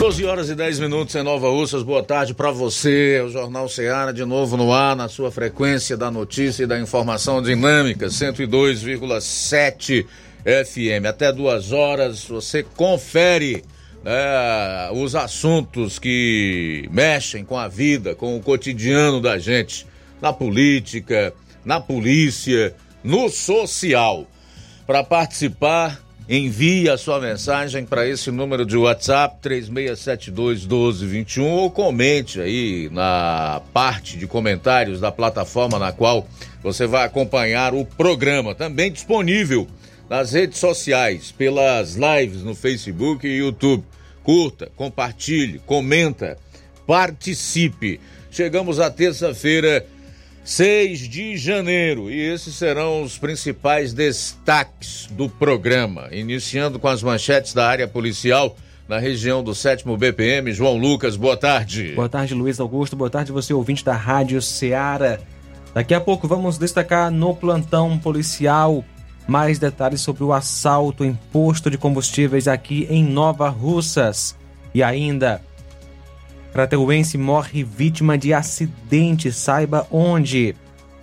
12 horas e 10 minutos em Nova Ursas. Boa tarde para você. O Jornal Ceará de novo no ar, na sua frequência da notícia e da informação dinâmica, 102,7 FM. Até duas horas você confere né, os assuntos que mexem com a vida, com o cotidiano da gente, na política, na polícia, no social. Para participar, envie a sua mensagem para esse número de WhatsApp 3672 1221 ou comente aí na parte de comentários da plataforma na qual você vai acompanhar o programa, também disponível nas redes sociais, pelas lives no Facebook e YouTube. Curta, compartilhe, comenta, participe. Chegamos à terça-feira 6 de janeiro. E esses serão os principais destaques do programa. Iniciando com as manchetes da área policial na região do 7 BPM. João Lucas, boa tarde. Boa tarde, Luiz Augusto. Boa tarde, você ouvinte da Rádio Ceará. Daqui a pouco vamos destacar no plantão policial mais detalhes sobre o assalto em posto de combustíveis aqui em Nova Russas. E ainda Crateuense morre vítima de acidente, saiba onde.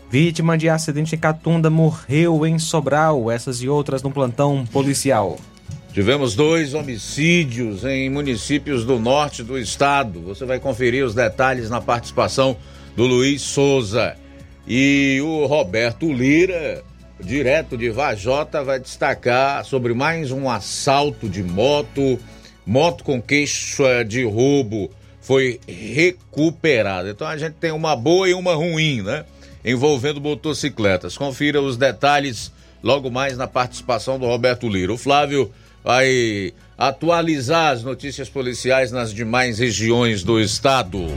Vítima de acidente em Catunda morreu em Sobral, essas e outras no plantão policial. Tivemos dois homicídios em municípios do norte do estado. Você vai conferir os detalhes na participação do Luiz Souza. E o Roberto Lira, direto de Vajota, vai destacar sobre mais um assalto de moto, moto com queixa de roubo foi recuperada. Então a gente tem uma boa e uma ruim, né? Envolvendo motocicletas. Confira os detalhes logo mais na participação do Roberto Lira. O Flávio vai atualizar as notícias policiais nas demais regiões do estado.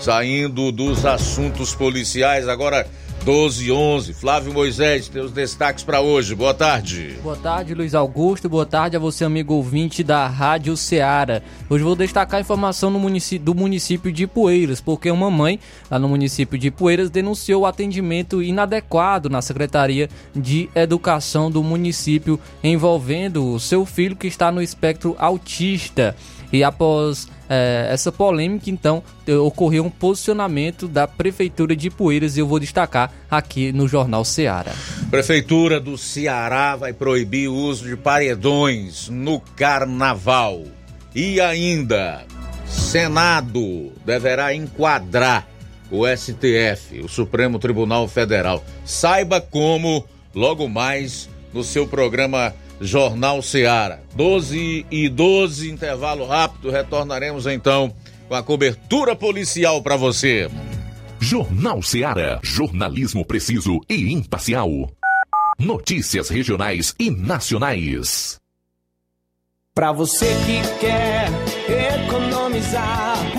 Saindo dos assuntos policiais, agora 12 e 11. Flávio Moisés, tem os destaques para hoje. Boa tarde. Boa tarde, Luiz Augusto. Boa tarde a você, amigo ouvinte da Rádio Ceará. Hoje vou destacar a informação município, do município de Poeiras, porque uma mãe lá no município de Poeiras denunciou o atendimento inadequado na Secretaria de Educação do município envolvendo o seu filho que está no espectro autista. E após é, essa polêmica, então, ocorreu um posicionamento da Prefeitura de Poeiras e eu vou destacar aqui no Jornal Ceará. Prefeitura do Ceará vai proibir o uso de paredões no carnaval. E ainda, Senado deverá enquadrar o STF, o Supremo Tribunal Federal. Saiba como logo mais no seu programa Jornal Seara. 12 e 12, intervalo rápido. Retornaremos então com a cobertura policial para você. Jornal Seara. Jornalismo preciso e imparcial. Notícias regionais e nacionais. Para você que quer economizar.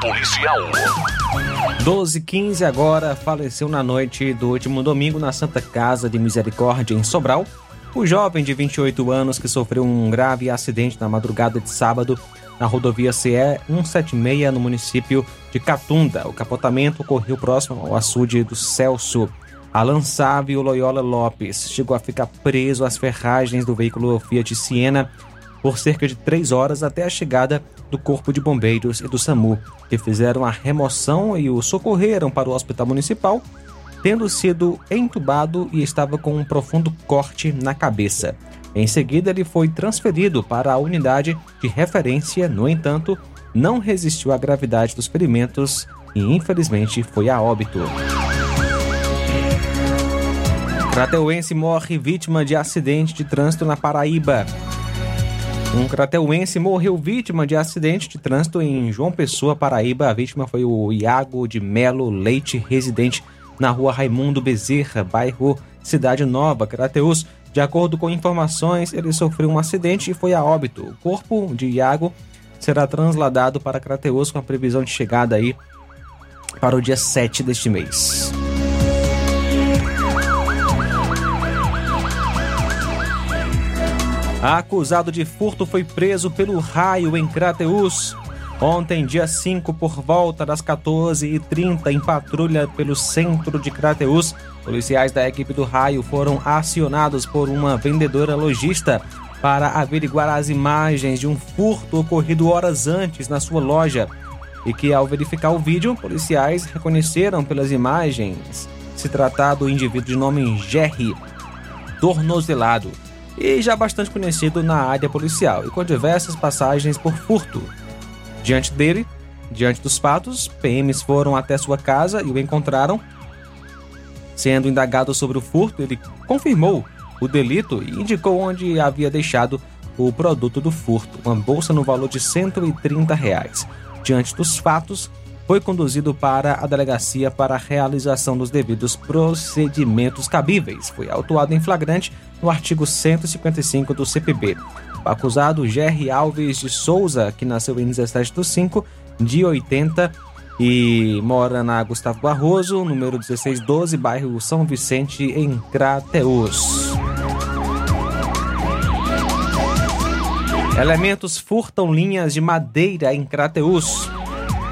policial. 12 15 agora faleceu na noite do último domingo na Santa Casa de Misericórdia em Sobral. O jovem de 28 anos que sofreu um grave acidente na madrugada de sábado na rodovia CE 176 no município de Catunda. O capotamento ocorreu próximo ao açude do Celso. Alan Sávio Loyola Lopes chegou a ficar preso às ferragens do veículo Fiat Siena por cerca de três horas até a chegada do Corpo de Bombeiros e do SAMU, que fizeram a remoção e o socorreram para o Hospital Municipal, tendo sido entubado e estava com um profundo corte na cabeça. Em seguida, ele foi transferido para a unidade de referência, no entanto, não resistiu à gravidade dos ferimentos e, infelizmente, foi a óbito. Crateuense morre vítima de acidente de trânsito na Paraíba. Um crateuense morreu vítima de acidente de trânsito em João Pessoa, Paraíba. A vítima foi o Iago de Melo Leite, residente na rua Raimundo Bezerra, bairro Cidade Nova, Crateus. De acordo com informações, ele sofreu um acidente e foi a óbito. O corpo de Iago será transladado para Crateus com a previsão de chegada aí para o dia 7 deste mês. Acusado de furto foi preso pelo raio em Crateus. Ontem, dia 5, por volta das 14h30, em patrulha pelo centro de Crateus, policiais da equipe do raio foram acionados por uma vendedora lojista para averiguar as imagens de um furto ocorrido horas antes na sua loja. E que, ao verificar o vídeo, policiais reconheceram pelas imagens se tratar do indivíduo de nome Jerry Tornozelado e já bastante conhecido na área policial e com diversas passagens por furto. Diante dele, diante dos fatos, PMs foram até sua casa e o encontraram. Sendo indagado sobre o furto, ele confirmou o delito e indicou onde havia deixado o produto do furto, uma bolsa no valor de 130 reais. Diante dos fatos, foi conduzido para a delegacia para a realização dos devidos procedimentos cabíveis. Foi autuado em flagrante no artigo 155 do CPB. O acusado Jerry Alves de Souza, que nasceu em 17 de 5 de 80 e mora na Gustavo Barroso, número 1612, bairro São Vicente, em Crateus. Elementos furtam linhas de madeira em Crateus.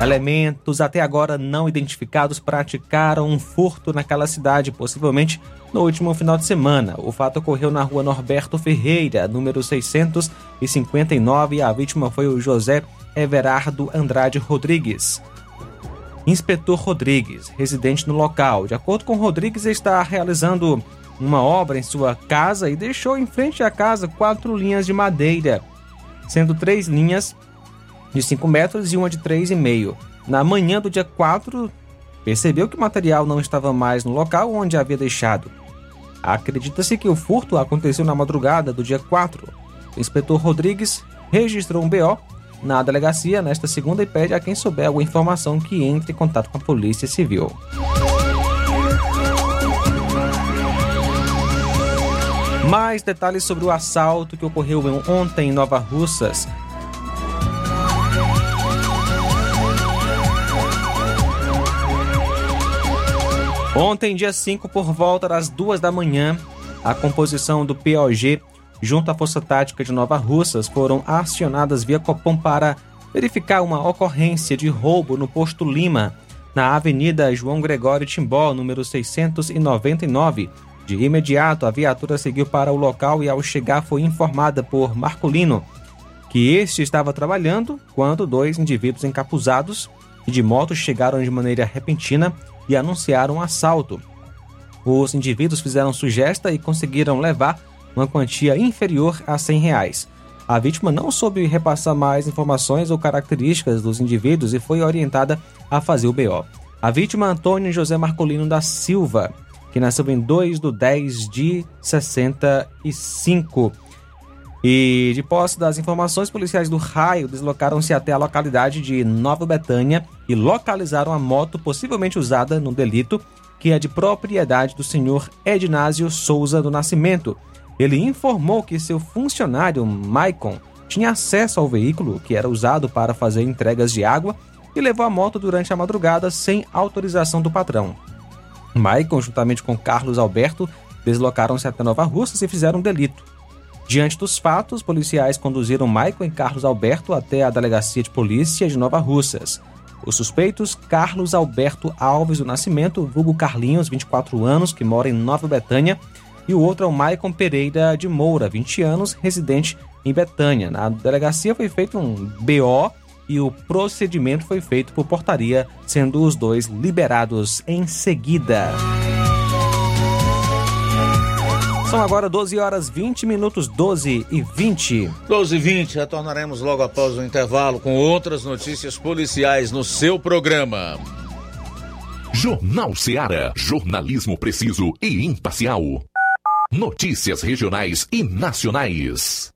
Elementos até agora não identificados praticaram um furto naquela cidade, possivelmente no último final de semana. O fato ocorreu na rua Norberto Ferreira, número 659, e a vítima foi o José Everardo Andrade Rodrigues. Inspetor Rodrigues, residente no local. De acordo com Rodrigues, está realizando uma obra em sua casa e deixou em frente à casa quatro linhas de madeira, sendo três linhas de 5 metros e uma de 3,5. Na manhã do dia 4, percebeu que o material não estava mais no local onde havia deixado. Acredita-se que o furto aconteceu na madrugada do dia 4. O inspetor Rodrigues registrou um BO na delegacia nesta segunda e pede a quem souber alguma informação que entre em contato com a Polícia Civil. Mais detalhes sobre o assalto que ocorreu ontem em Nova Russas. Ontem, dia 5, por volta das duas da manhã, a composição do POG junto à Força Tática de Nova Russas foram acionadas via Copom para verificar uma ocorrência de roubo no posto Lima, na Avenida João Gregório Timbó, número 699. De imediato, a viatura seguiu para o local e, ao chegar, foi informada por Marcolino que este estava trabalhando quando dois indivíduos encapuzados e de moto chegaram de maneira repentina e anunciaram um assalto. Os indivíduos fizeram sugesta e conseguiram levar uma quantia inferior a 100 reais. A vítima não soube repassar mais informações ou características dos indivíduos e foi orientada a fazer o BO. A vítima Antônio José Marcolino da Silva, que nasceu em 2 de 10 de 65. E de posse das informações, policiais do raio deslocaram-se até a localidade de Nova Betânia e localizaram a moto possivelmente usada no delito, que é de propriedade do senhor Ednásio Souza do Nascimento. Ele informou que seu funcionário, Maicon, tinha acesso ao veículo que era usado para fazer entregas de água e levou a moto durante a madrugada sem autorização do patrão. Maicon, juntamente com Carlos Alberto, deslocaram-se até Nova Russas e fizeram um delito. Diante dos fatos, policiais conduziram Maicon e Carlos Alberto até a delegacia de polícia de Nova Russas. Os suspeitos, Carlos Alberto Alves do Nascimento, vulgo Carlinhos, 24 anos, que mora em Nova Betânia, e o outro é o Maicon Pereira de Moura, 20 anos, residente em Betânia. Na delegacia foi feito um BO e o procedimento foi feito por portaria, sendo os dois liberados em seguida. São agora 12 horas 20 minutos, 12 e 20. 12 e 20, retornaremos logo após o intervalo com outras notícias policiais no seu programa. Jornal Seara. Jornalismo preciso e imparcial. Notícias regionais e nacionais.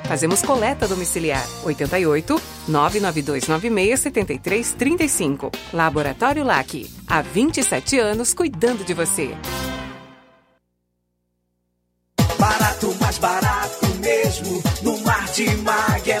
Fazemos coleta domiciliar 88 99296 7335. Laboratório LAC. Há 27 anos cuidando de você. Barato, mais barato mesmo. No Martimag é mais barato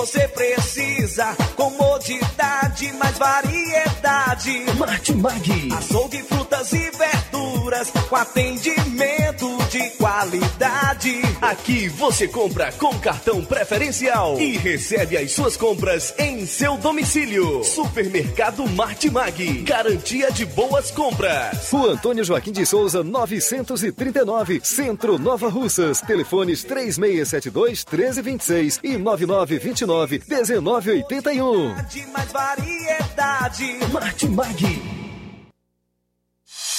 você precisa. Comodidade, mais variedade. Martimag. Açougue, frutas e verduras. Com atendimento de qualidade. Aqui você compra com cartão preferencial e recebe as suas compras em seu domicílio. Supermercado Martimag. Garantia de boas compras. Rua Antônio Joaquim de Souza, 939, Centro Nova Russas. Telefones 3672 1326 e 9929 1981. De mais variedade. Martimag.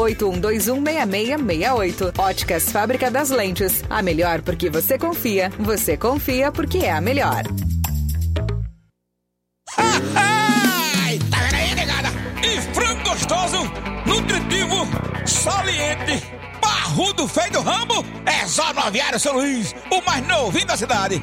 81216668. Óticas Fábrica das Lentes. A melhor porque você confia. Você confia porque é a melhor. Ai, tá vendo aí? E frango gostoso, nutritivo, saliente, barrudo feio do ramo, é só no Aviário São Luís, o mais novinho da cidade.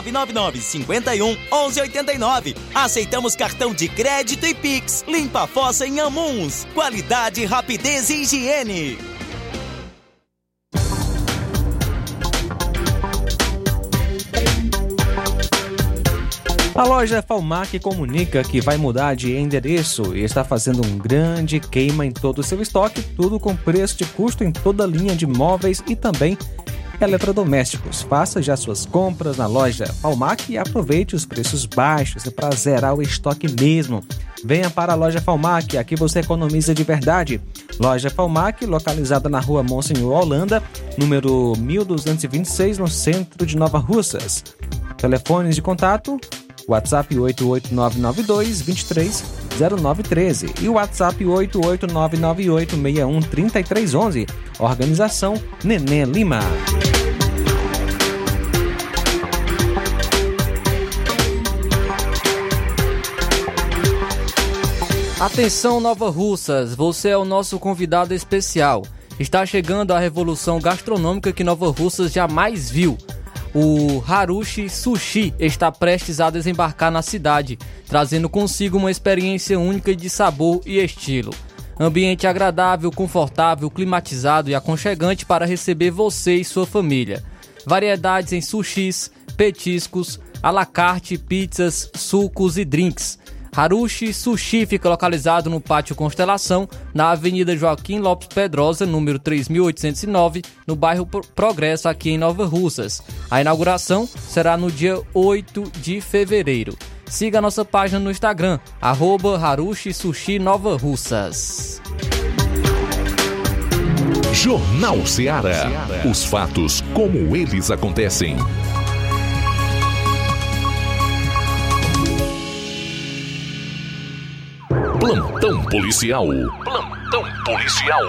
999 51 11 89. Aceitamos cartão de crédito e Pix. Limpa a fossa em Amuns. Qualidade, rapidez e higiene. A loja Falmac comunica que vai mudar de endereço e está fazendo um grande queima em todo o seu estoque, tudo com preço de custo em toda a linha de móveis e também eletrodomésticos. Faça já suas compras na loja Falmac e aproveite os preços baixos para zerar o estoque mesmo. Venha para a loja Falmac, aqui você economiza de verdade. Loja Falmac, localizada na rua Monsenhor Holanda, número 1226, no centro de Nova Russas. Telefones de contato WhatsApp 88992 230913 e o WhatsApp 88998613311. Organização Nenê Lima. Atenção Nova Russas, você é o nosso convidado especial. Está chegando a revolução gastronômica que Nova Russas jamais viu. O Harushi Sushi está prestes a desembarcar na cidade, trazendo consigo uma experiência única de sabor e estilo. Ambiente agradável, confortável, climatizado e aconchegante para receber você e sua família. Variedades em sushis, petiscos, à la carte, pizzas, sucos e drinks. Harushi Sushi fica localizado no Pátio Constelação, na Avenida Joaquim Lopes Pedrosa, número 3809, no bairro Progresso, aqui em Nova Russas. A inauguração será no dia 8 de fevereiro. Siga a nossa página no Instagram, arroba Harushi Sushi Nova Russas. Jornal Ceará. Os fatos como eles acontecem. Plantão policial. Plantão policial.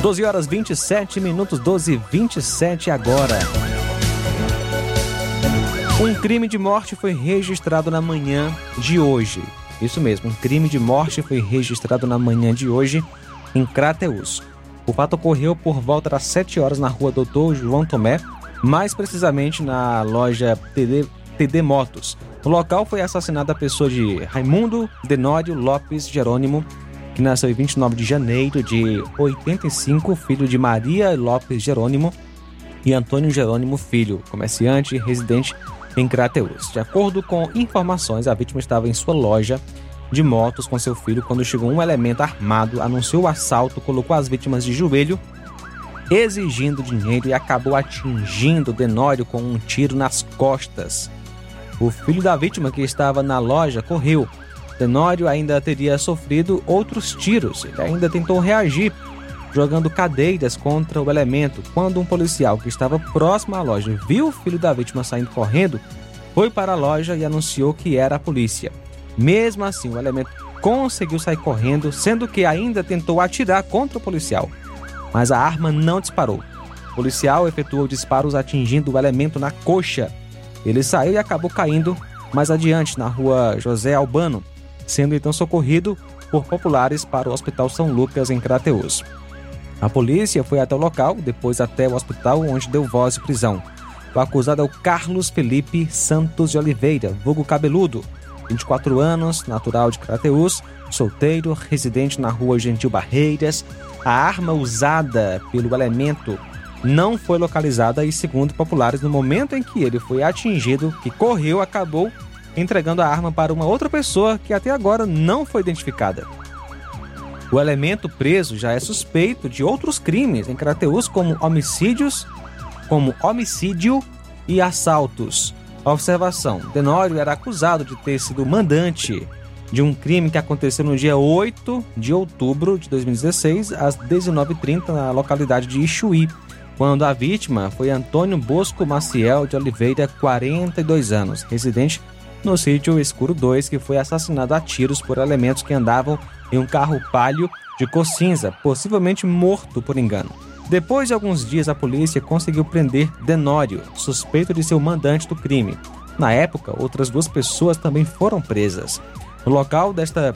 12 horas 27 minutos, 12 e 27 agora. Um crime de morte foi registrado na manhã de hoje. Isso mesmo, um crime de morte foi registrado na manhã de hoje em Crateus. O fato ocorreu por volta das 7 horas na rua Doutor João Tomé, mais precisamente na loja TD, Motos. No local foi assassinada a pessoa de Raimundo Denório Lopes Jerônimo, que nasceu em 29 de janeiro de 85, filho de Maria Lopes Jerônimo e Antônio Jerônimo Filho, comerciante residente em Crateus. De acordo com informações, a vítima estava em sua loja de motos com seu filho quando chegou um elemento armado, anunciou o assalto, colocou as vítimas de joelho, exigindo dinheiro e acabou atingindo Denório com um tiro nas costas. O filho da vítima que estava na loja correu. Tenório ainda teria sofrido outros tiros. Ele ainda tentou reagir, jogando cadeiras contra o elemento. Quando um policial que estava próximo à loja viu o filho da vítima saindo correndo, foi para a loja e anunciou que era a polícia. Mesmo assim, o elemento conseguiu sair correndo, sendo que ainda tentou atirar contra o policial. Mas a arma não disparou. O policial efetuou disparos atingindo o elemento na coxa. Ele saiu e acabou caindo mais adiante na rua José Albano, sendo então socorrido por populares para o Hospital São Lucas em Crateus. A polícia foi até o local, depois até o hospital, onde deu voz de prisão. O acusado é o Carlos Felipe Santos de Oliveira, vulgo cabeludo, 24 anos, natural de Crateús, solteiro, residente na rua Gentil Barreiras. A arma usada pelo elemento não foi localizada e, segundo populares, no momento em que ele foi atingido, que correu, acabou entregando a arma para uma outra pessoa que até agora não foi identificada. O elemento preso já é suspeito de outros crimes em Crateús, como homicídios, como homicídio e assaltos. Observação: Denório era acusado de ter sido mandante de um crime que aconteceu no dia 8 de outubro de 2016, às 19h30, na localidade de Ichuí, quando a vítima foi Antônio Bosco Maciel de Oliveira, 42 anos, residente no sítio Escuro 2, que foi assassinado a tiros por elementos que andavam em um carro palio de cor cinza, possivelmente morto por engano. Depois de alguns dias, a polícia conseguiu prender Denório, suspeito de ser o mandante do crime. Na época, outras duas pessoas também foram presas. No local desta.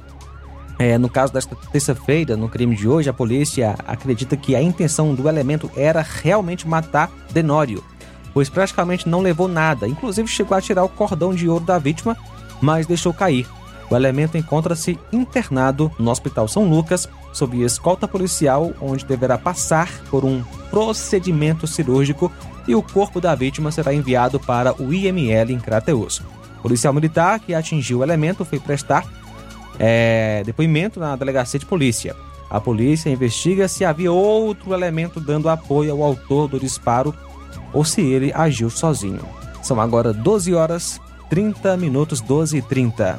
É, no caso desta terça-feira, no crime de hoje, a polícia acredita que a intenção do elemento era realmente matar Denório, pois praticamente não levou nada, inclusive chegou a tirar o cordão de ouro da vítima, mas deixou cair. O elemento encontra-se internado no Hospital São Lucas, sob escolta policial, onde deverá passar por um procedimento cirúrgico e o corpo da vítima será enviado para o IML em Crateus. O policial militar que atingiu o elemento foi prestar é, depoimento na delegacia de polícia. A polícia investiga se havia outro elemento dando apoio ao autor do disparo ou se ele agiu sozinho. São agora 12 horas 30 minutos, 12 e 30.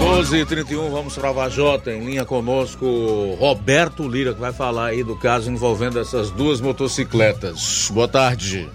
12 e 31 vamos para Vajota, em linha conosco Roberto Lira, que vai falar aí do caso envolvendo essas duas motocicletas. Boa tarde.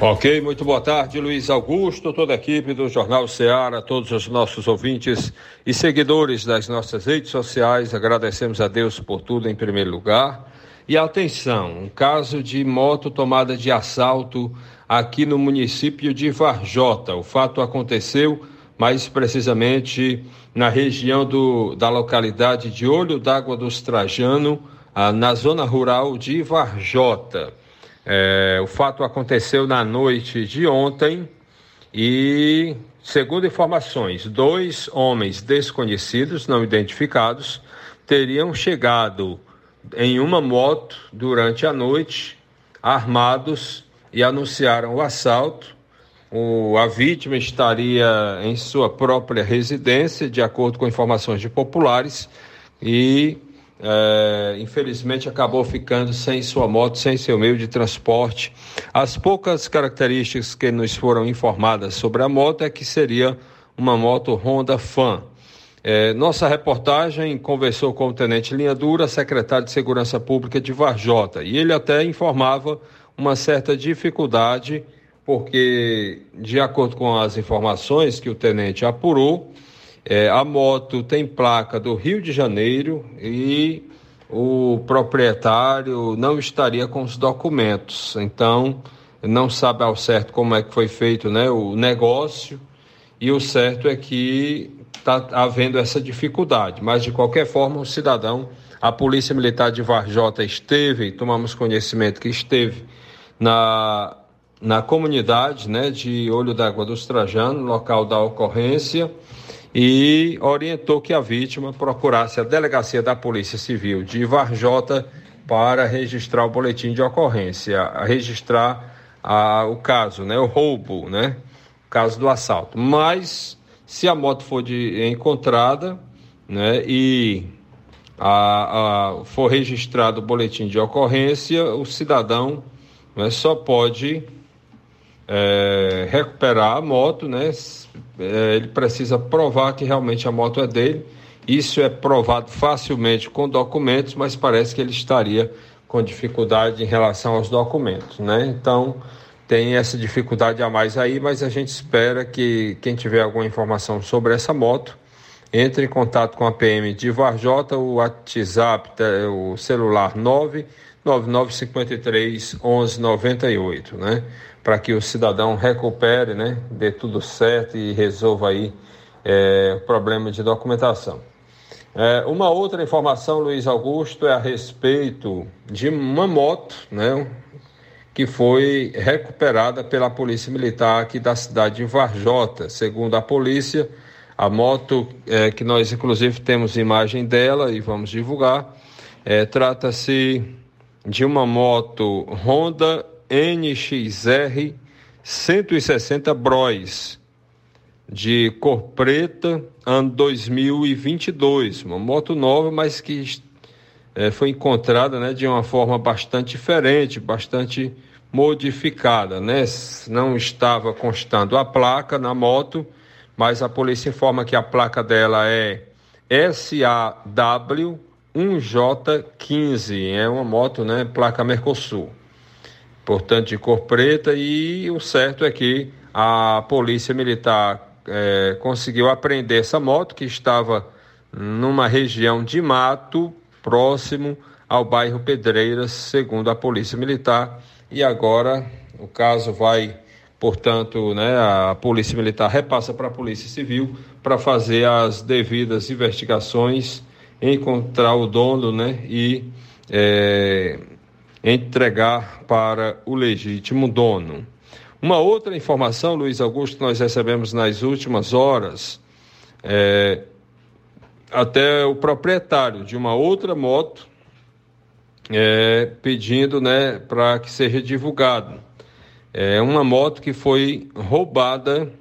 Ok, muito boa tarde, Luiz Augusto, toda a equipe do Jornal Ceará, todos os nossos ouvintes e seguidores das nossas redes sociais. Agradecemos a Deus por tudo em primeiro lugar. E atenção, um caso de moto tomada de assalto aqui no município de Varjota. O fato aconteceu mais precisamente na região do, da localidade de Olho d'Água dos Trajano, ah, na zona rural de Varjota. É, o fato aconteceu na noite de ontem e, segundo informações, dois homens desconhecidos, não identificados, teriam chegado em uma moto durante a noite, armados, e anunciaram o assalto. O, a vítima estaria em sua própria residência, de acordo com informações de populares, e é, infelizmente acabou ficando sem sua moto, sem seu meio de transporte. As poucas características que nos foram informadas sobre a moto é que seria uma moto Honda Fan. É, nossa reportagem conversou com o Tenente Linha Dura, secretário de Segurança Pública de Varjota, e ele até informava uma certa dificuldade porque, de acordo com as informações que o tenente apurou, é, a moto tem placa do Rio de Janeiro e o proprietário não estaria com os documentos. Então, não sabe ao certo como é que foi feito né, o negócio, e o certo é que está havendo essa dificuldade. Mas, de qualquer forma, o cidadão, a Polícia Militar de Varjota esteve, tomamos conhecimento que esteve na na comunidade né, de Olho d'Água dos Trajanos, local da ocorrência, e orientou que a vítima procurasse a delegacia da Polícia Civil de Varjota para registrar o boletim de ocorrência, registrar a, o caso, né, o roubo, né, o caso do assalto. Mas se a moto for de, encontrada, né, e a, a, for registrado o boletim de ocorrência, o cidadão né, só pode é, recuperar a moto, né? É, ele precisa provar que realmente a moto é dele. Isso é provado facilmente com documentos, mas parece que ele estaria com dificuldade em relação aos documentos, né? Então tem essa dificuldade a mais aí, mas a gente espera que quem tiver alguma informação sobre essa moto entre em contato com a PM de Varjota, o WhatsApp, o celular 99953 1198, né? para que o cidadão recupere, né, dê tudo certo e resolva aí é, problema de documentação. É, uma outra informação, Luiz Augusto, é a respeito de uma moto, né, que foi recuperada pela Polícia Militar aqui da cidade de Varjota. Segundo a polícia, a moto é, que nós inclusive temos imagem dela e vamos divulgar, é, trata-se de uma moto Honda NXR 160 Bros de cor preta, ano 2022, uma moto nova, mas que é, foi encontrada né, de uma forma bastante diferente, bastante modificada, né? Não estava constando a placa na moto, mas a polícia informa que a placa dela é SAW 1J15, é uma moto, né, placa Mercosul. Portanto, de cor preta e o certo é que a polícia militar é, conseguiu apreender essa moto que estava numa região de mato próximo ao bairro Pedreiras, segundo a polícia militar, e agora o caso vai, portanto, né, a polícia militar repassa para a polícia civil para fazer as devidas investigações, encontrar o dono, né, e é, entregar para o legítimo dono. Uma outra informação, Luiz Augusto, nós recebemos nas últimas horas, é, até o proprietário de uma outra moto é, pedindo né, para que seja divulgado. É uma moto que foi roubada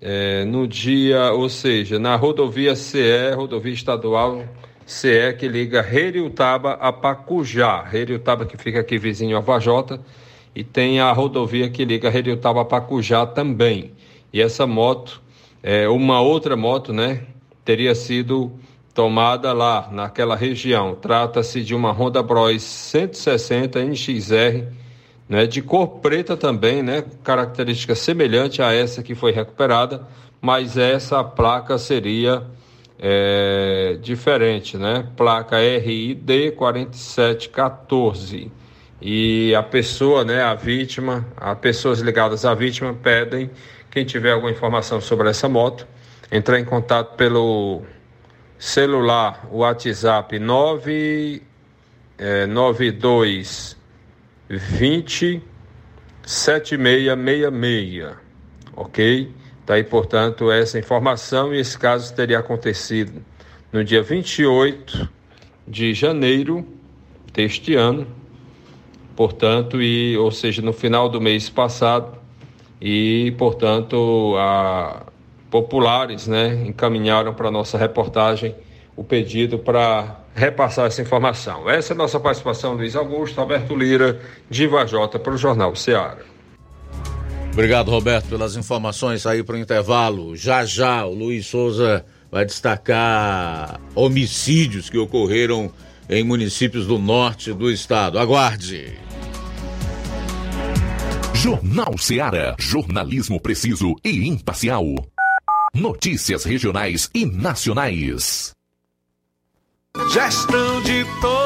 é, no dia, ou seja, na rodovia CE, rodovia estadual CE, que liga Reriutaba a Pacujá. Reriutaba que fica aqui vizinho a Vajota e tem a rodovia que liga Reriutaba a Pacujá também. E essa moto, é, uma outra moto, né, teria sido tomada lá naquela região. Trata-se de uma Honda Bros 160 NXR, né, de cor preta também, né, característica semelhante a essa que foi recuperada, mas essa placa seria é, diferente, né? Placa RID 4714 e a pessoa, né, a vítima, as pessoas ligadas à vítima pedem quem tiver alguma informação sobre essa moto entrar em contato pelo celular WhatsApp 992 20 7666, ok? Tá aí, portanto, essa informação e esse caso teria acontecido no dia 28 de janeiro deste ano, portanto, e ou seja, no final do mês passado, e portanto, a populares, né, encaminharam para nossa reportagem o pedido para repassar essa informação. Essa é a nossa participação, Luiz Augusto, Roberto Lira, de Vajota, para o Jornal Ceará. Obrigado, Roberto, pelas informações aí para o intervalo. Já já o Luiz Souza vai destacar homicídios que ocorreram em municípios do norte do estado. Aguarde. Jornal Ceará, jornalismo preciso e imparcial. Notícias regionais e nacionais. Gestão de todos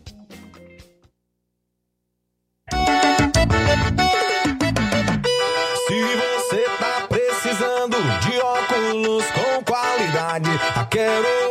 A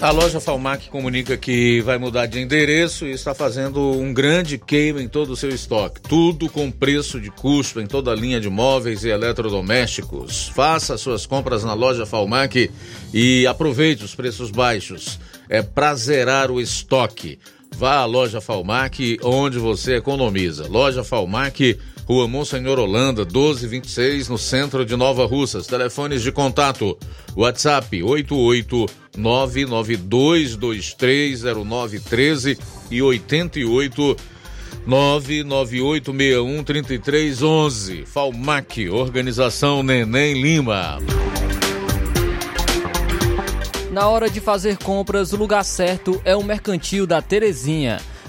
A loja Falmac comunica que vai mudar de endereço e está fazendo um grande queima em todo o seu estoque. Tudo com preço de custo em toda a linha de móveis e eletrodomésticos. Faça suas compras na loja Falmac e aproveite os preços baixos. É pra zerar o estoque. Vá à loja Falmac, onde você economiza. Loja Falmac, Rua Monsenhor Holanda, 1226, no centro de Nova Russas. Telefones de contato: WhatsApp 88 992230913 e 88 998613311. Falmac, Organização Neném Lima. Na hora de fazer compras, o lugar certo é o Mercantil da Terezinha.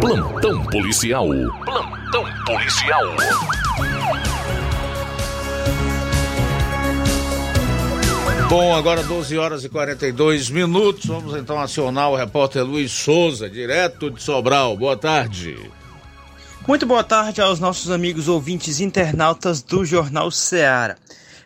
Plantão policial. Plantão policial. Bom, agora 12 horas e 42 minutos. Vamos então acionar o repórter Luiz Souza, direto de Sobral. Boa tarde. Muito boa tarde aos nossos amigos ouvintes internautas do Jornal Ceará.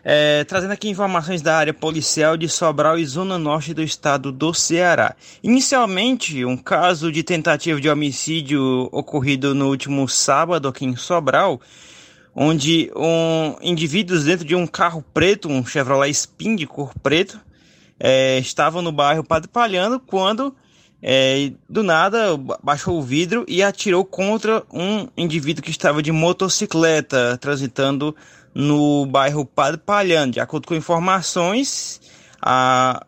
É, trazendo aqui informações da área policial de Sobral e Zona Norte do estado do Ceará. Inicialmente, um caso de tentativa de homicídio ocorrido no último sábado aqui em Sobral, onde um, indivíduos dentro de um carro preto, um Chevrolet Spin de cor preto, é, estavam no bairro Padre Palhano quando é, do nada baixou o vidro e atirou contra um indivíduo que estava de motocicleta transitando no bairro Padre Palhano. De acordo com informações, a,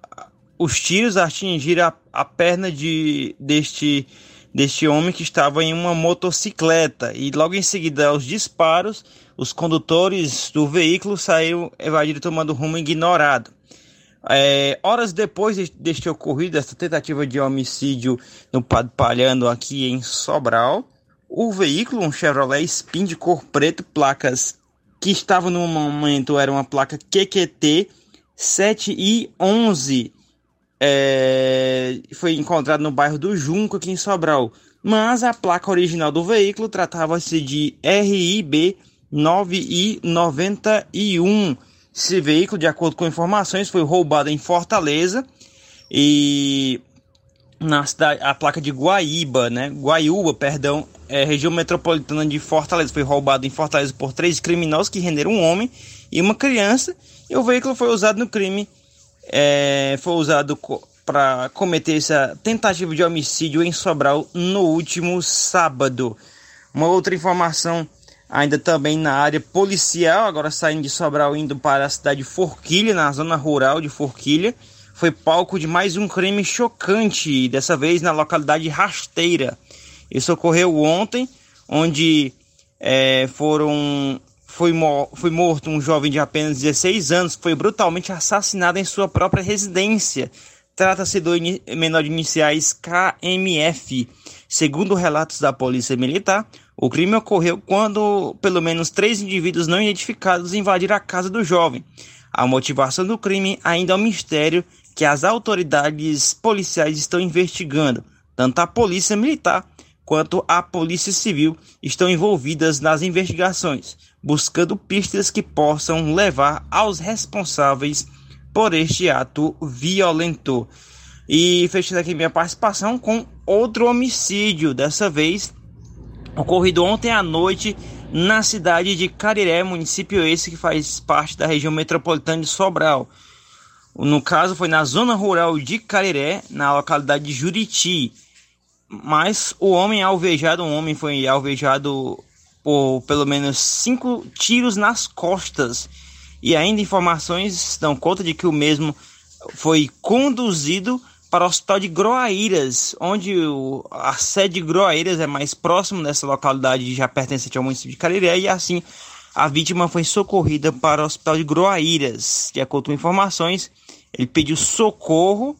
os tiros atingiram a, a perna de, deste deste homem que estava em uma motocicleta e logo em seguida aos disparos, os condutores do veículo saíram evadindo tomando rumo ignorado. É, horas depois deste ocorrido, essa tentativa de homicídio no Padre Palhano aqui em Sobral, o veículo, um Chevrolet Spin de cor preto, placas que estavam no momento era uma placa QQT 7i11 é, foi encontrado no bairro do Junco, aqui em Sobral. Mas a placa original do veículo tratava-se de RIB 9i91. Esse veículo, de acordo com informações, foi roubado em Fortaleza e na cidade, a placa de Guaíba, né? Guaiúba, perdão, é, região metropolitana de Fortaleza. Foi roubado em Fortaleza por três criminosos que renderam um homem e uma criança. E o veículo foi usado no crime é, foi usado para cometer essa tentativa de homicídio em Sobral no último sábado. Uma outra informação ainda também na área policial, agora saindo de Sobral indo para a cidade de Forquilha, na zona rural de Forquilha, foi palco de mais um crime chocante, dessa vez na localidade Rasteira. Isso ocorreu ontem, onde é, foram foi, foi morto um jovem de apenas 16 anos que foi brutalmente assassinado em sua própria residência. Trata-se do menor de iniciais KMF. Segundo relatos da polícia militar, o crime ocorreu quando pelo menos três indivíduos não identificados invadiram a casa do jovem. A motivação do crime ainda é um mistério que as autoridades policiais estão investigando. Tanto a polícia militar quanto a polícia civil estão envolvidas nas investigações buscando pistas que possam levar aos responsáveis por este ato violento. E fechando aqui minha participação com outro homicídio, dessa vez ocorrido ontem à noite na cidade de Cariré, município esse que faz parte da região metropolitana de Sobral. No caso, foi na zona rural de Cariré, na localidade de Juriti. Mas o homem alvejado, um homem foi alvejado por pelo menos cinco tiros nas costas. E ainda informações dão conta de que o mesmo foi conduzido para o hospital de Groaíras, onde o, a sede de Groaíras é mais próximo dessa localidade já pertencente ao município de Cariré, e assim a vítima foi socorrida para o hospital de Groaíras. De acordo com informações, ele pediu socorro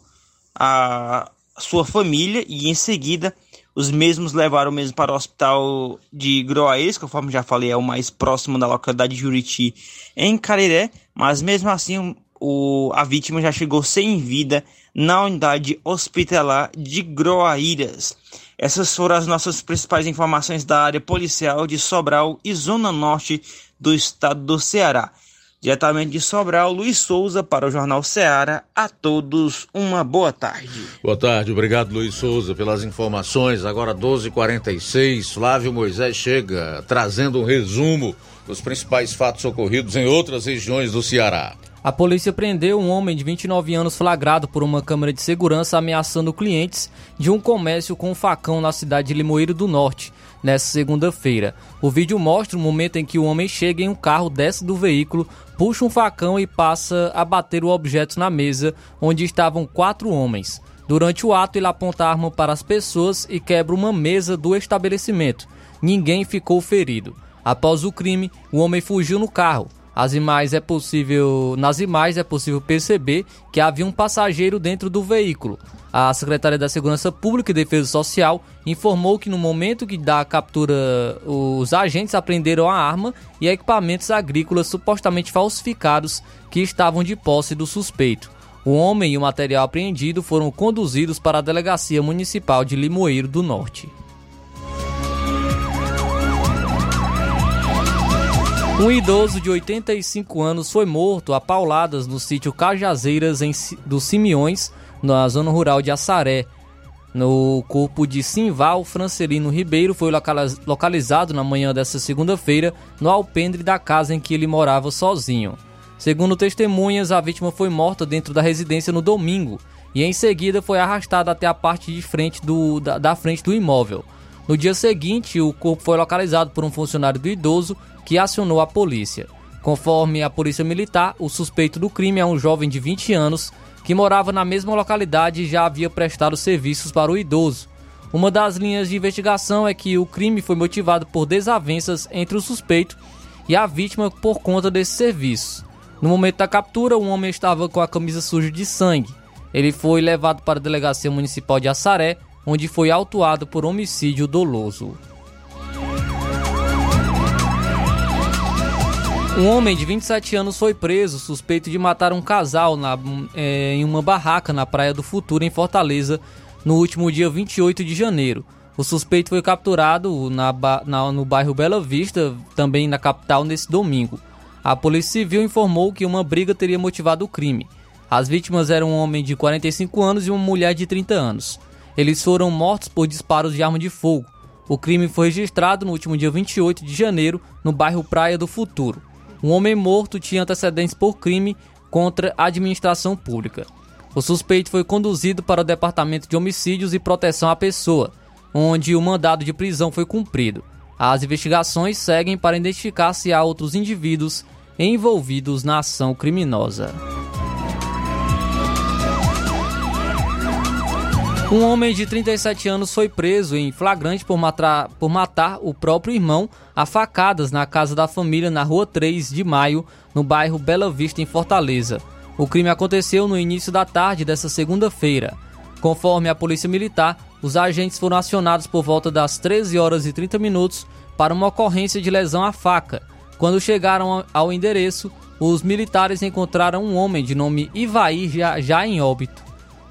à sua família e em seguida os mesmos levaram mesmo para o hospital de Groaes, conforme já falei, é o mais próximo da localidade de Juriti, em Cariré, mas mesmo assim o, a vítima já chegou sem vida na unidade hospitalar de Groaíras. Essas foram as nossas principais informações da área policial de Sobral e Zona Norte do estado do Ceará. Diretamente de Sobral, Luiz Souza para o Jornal Ceará. A todos uma boa tarde. Boa tarde, obrigado Luiz Souza pelas informações. Agora 12h46, Flávio Moisés chega trazendo um resumo dos principais fatos ocorridos em outras regiões do Ceará. A polícia prendeu um homem de 29 anos flagrado por uma câmera de segurança ameaçando clientes de um comércio com um facão na cidade de Limoeiro do Norte nesta segunda-feira. O vídeo mostra o momento em que o homem chega em um carro, desce do veículo, puxa um facão e passa a bater o objeto na mesa onde estavam quatro homens. Durante o ato, ele aponta a arma para as pessoas e quebra uma mesa do estabelecimento. Ninguém ficou ferido. Após o crime, o homem fugiu no carro. As imagens é possível, nas imagens é possível perceber que havia um passageiro dentro do veículo. A Secretaria da Segurança Pública e Defesa Social informou que no momento que da captura, os agentes apreenderam a arma e equipamentos agrícolas supostamente falsificados que estavam de posse do suspeito. O homem e o material apreendido foram conduzidos para a Delegacia Municipal de Limoeiro do Norte. Um idoso de 85 anos foi morto a pauladas no sítio Cajazeiras em, dos Simiões, na zona rural de Assaré. No corpo de Simval Francelino Ribeiro foi localizado na manhã desta segunda-feira no alpendre da casa em que ele morava sozinho. Segundo testemunhas, a vítima foi morta dentro da residência no domingo e em seguida foi arrastada até a parte de frente do, da, da frente do imóvel. No dia seguinte, o corpo foi localizado por um funcionário do idoso que acionou a polícia. Conforme a polícia militar, o suspeito do crime é um jovem de 20 anos que morava na mesma localidade e já havia prestado serviços para o idoso. Uma das linhas de investigação é que o crime foi motivado por desavenças entre o suspeito e a vítima por conta desses serviços. No momento da captura, um homem estava com a camisa suja de sangue. Ele foi levado para a delegacia municipal de Assaré, onde foi autuado por homicídio doloso. Um homem de 27 anos foi preso suspeito de matar um casal na, é, em uma barraca na Praia do Futuro, em Fortaleza, no último dia 28 de janeiro. O suspeito foi capturado na, na, no bairro Bela Vista, também na capital, nesse domingo. A Polícia Civil informou que uma briga teria motivado o crime. As vítimas eram um homem de 45 anos e uma mulher de 30 anos. Eles foram mortos por disparos de arma de fogo. O crime foi registrado no último dia 28 de janeiro, no bairro Praia do Futuro. Um homem morto tinha antecedentes por crime contra a administração pública. O suspeito foi conduzido para o Departamento de Homicídios e Proteção à Pessoa, onde o mandado de prisão foi cumprido. As investigações seguem para identificar se há outros indivíduos envolvidos na ação criminosa. Um homem de 37 anos foi preso em flagrante por matar, por matar o próprio irmão a facadas na casa da família na rua 3 de maio, no bairro Bela Vista, em Fortaleza. O crime aconteceu no início da tarde dessa segunda-feira. Conforme a Polícia Militar, os agentes foram acionados por volta das 13 horas e 30 minutos para uma ocorrência de lesão à faca. Quando chegaram ao endereço, os militares encontraram um homem de nome Ivaí já, já em óbito.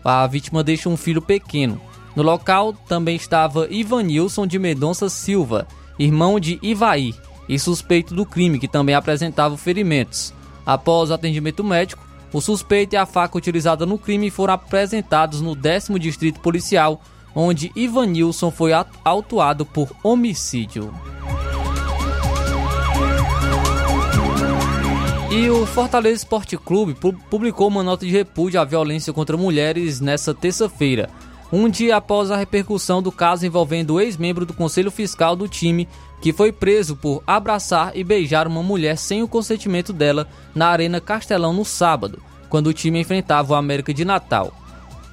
A vítima deixa um filho pequeno. No local também estava Ivanilson de Mendonça Silva, irmão de Ivaí, e suspeito do crime, que também apresentava ferimentos. Após o atendimento médico, o suspeito e a faca utilizada no crime foram apresentados no 10 Distrito Policial, onde Ivanilson foi autuado por homicídio. E o Fortaleza Esporte Clube publicou uma nota de repúdio à violência contra mulheres nesta terça-feira, um dia após a repercussão do caso envolvendo o ex-membro do Conselho Fiscal do time, que foi preso por abraçar e beijar uma mulher sem o consentimento dela na Arena Castelão no sábado, quando o time enfrentava o América de Natal.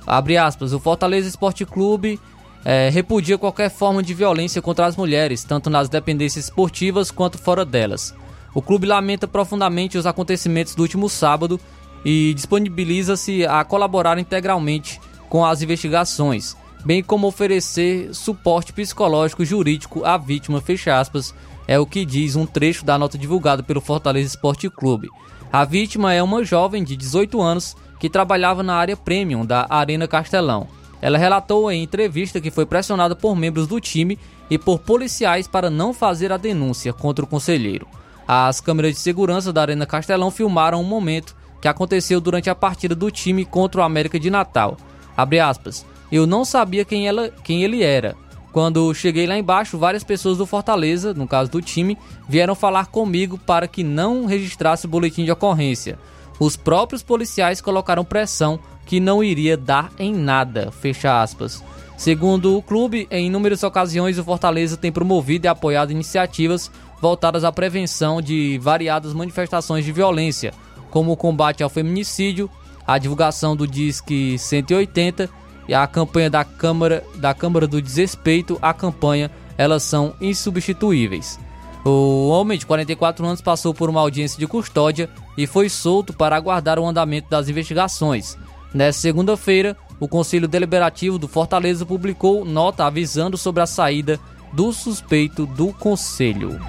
Abre aspas, o Fortaleza Esporte Clube é, repudia qualquer forma de violência contra as mulheres, tanto nas dependências esportivas quanto fora delas. O clube lamenta profundamente os acontecimentos do último sábado e disponibiliza-se a colaborar integralmente com as investigações, bem como oferecer suporte psicológico e jurídico à vítima, fecha aspas, é o que diz um trecho da nota divulgada pelo Fortaleza Esporte Clube. A vítima é uma jovem de 18 anos que trabalhava na área premium da Arena Castelão. Ela relatou em entrevista que foi pressionada por membros do time e por policiais para não fazer a denúncia contra o conselheiro. As câmeras de segurança da Arena Castelão filmaram um momento que aconteceu durante a partida do time contra o América de Natal. Aspas. Eu não sabia quem, ela, quem ele era. Quando cheguei lá embaixo, várias pessoas do Fortaleza, no caso do time, vieram falar comigo para que não registrasse o boletim de ocorrência. Os próprios policiais colocaram pressão que não iria dar em nada. Fecha aspas. Segundo o clube, em inúmeras ocasiões o Fortaleza tem promovido e apoiado iniciativas voltadas à prevenção de variadas manifestações de violência, como o combate ao feminicídio, a divulgação do Disque 180 e a campanha da Câmara, da Câmara do Desrespeito, a campanha Elas São Insubstituíveis. O homem de 44 anos passou por uma audiência de custódia e foi solto para aguardar o andamento das investigações. Nesta segunda-feira, o Conselho Deliberativo do Fortaleza publicou nota avisando sobre a saída do suspeito do Conselho.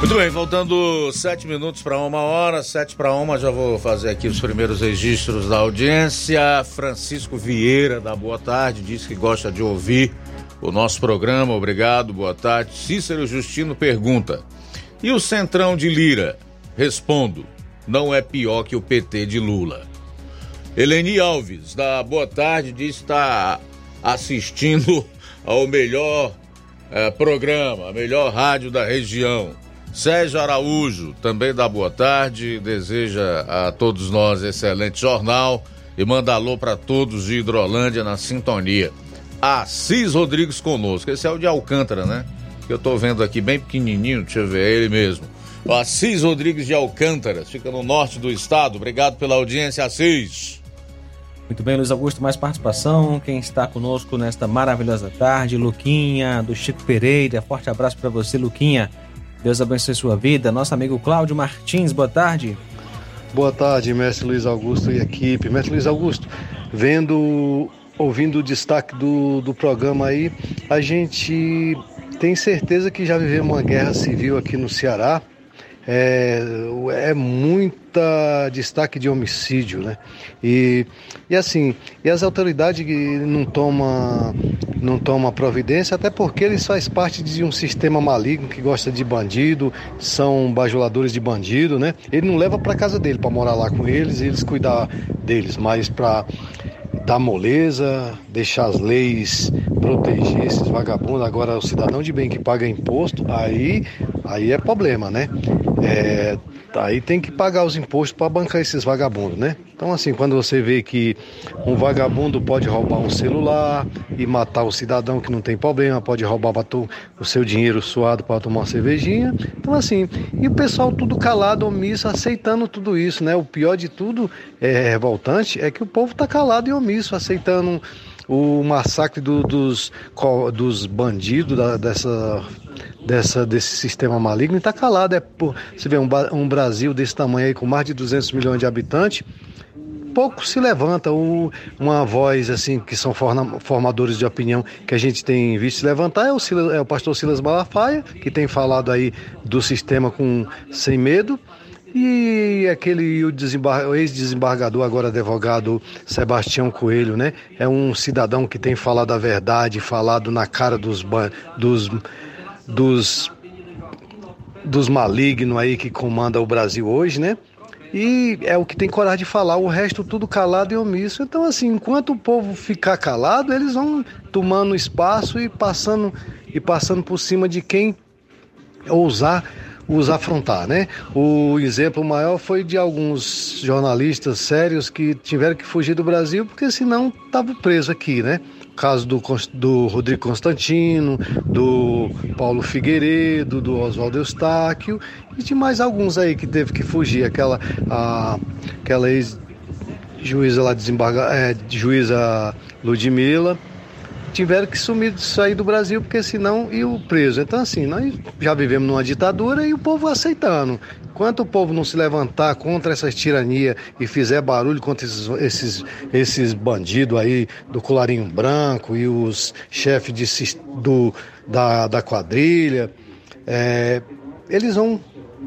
Muito bem, faltando sete minutos para uma hora, sete para uma, já vou fazer aqui os primeiros registros da audiência. Francisco Vieira, da Boa Tarde, diz que gosta de ouvir o nosso programa, obrigado, boa tarde. Cícero Justino pergunta: e o Centrão de Lira? Respondo: não é pior que o PT de Lula. Eleni Alves, da Boa Tarde, diz que está assistindo ao melhor eh, programa, a melhor rádio da região. Sérgio Araújo, também dá boa tarde, deseja a todos nós excelente jornal e manda alô para todos de Hidrolândia na sintonia. Assis Rodrigues conosco, esse é o de Alcântara, né? Que eu tô vendo aqui bem pequenininho, deixa eu ver, é ele mesmo. O Assis Rodrigues de Alcântara, fica no norte do estado. Obrigado pela audiência, Assis. Muito bem, Luiz Augusto, mais participação. Quem está conosco nesta maravilhosa tarde, Luquinha, do Chico Pereira. Forte abraço para você, Luquinha. Deus abençoe sua vida. Nosso amigo Cláudio Martins, boa tarde. Boa tarde, mestre Luiz Augusto e equipe. Mestre Luiz Augusto, vendo, ouvindo o destaque do, do programa aí, a gente tem certeza que já vivemos uma guerra civil aqui no Ceará é, é muita destaque de homicídio, né? E, e assim, e as autoridades não tomam não toma providência, até porque eles fazem parte de um sistema maligno que gosta de bandido, são bajuladores de bandido, né? Ele não leva para casa dele para morar lá com eles e eles cuidar deles, mas para dar moleza, deixar as leis proteger esses vagabundos. Agora, o cidadão de bem que paga imposto, aí, aí é problema, né? É, Aí tem que pagar os impostos para bancar esses vagabundos, né? Então, assim, quando você vê que um vagabundo pode roubar um celular e matar o cidadão que não tem problema, pode roubar o seu dinheiro suado para tomar uma cervejinha. Então, assim, e o pessoal tudo calado, omisso, aceitando tudo isso, né? O pior de tudo é revoltante é que o povo tá calado e omisso, aceitando o massacre do, dos, dos bandidos, da, dessa, dessa, desse sistema maligno, está calado. É por, você vê um, um Brasil desse tamanho aí, com mais de 200 milhões de habitantes, pouco se levanta o, uma voz assim que são formadores de opinião que a gente tem visto se levantar é o, é o pastor Silas Malafaia que tem falado aí do sistema com sem medo e aquele ex-desembargador, agora advogado Sebastião Coelho, né? É um cidadão que tem falado a verdade, falado na cara dos, dos, dos, dos malignos aí que comanda o Brasil hoje, né? E é o que tem coragem de falar, o resto tudo calado e omisso. Então, assim, enquanto o povo ficar calado, eles vão tomando espaço e passando e passando por cima de quem ousar os afrontar, né? O exemplo maior foi de alguns jornalistas sérios que tiveram que fugir do Brasil porque senão estavam presos aqui, né? O caso do, do Rodrigo Constantino, do Paulo Figueiredo, do Oswaldo Eustáquio e de mais alguns aí que teve que fugir, aquela, a, aquela ex-juíza lá desembarga, é, juíza Ludmilla, tiveram que sumir, sair do Brasil, porque senão iam preso. Então, assim, nós já vivemos numa ditadura e o povo aceitando. Enquanto o povo não se levantar contra essa tirania e fizer barulho contra esses, esses, esses bandidos aí do colarinho branco e os chefes de, do, da, da quadrilha, é, eles vão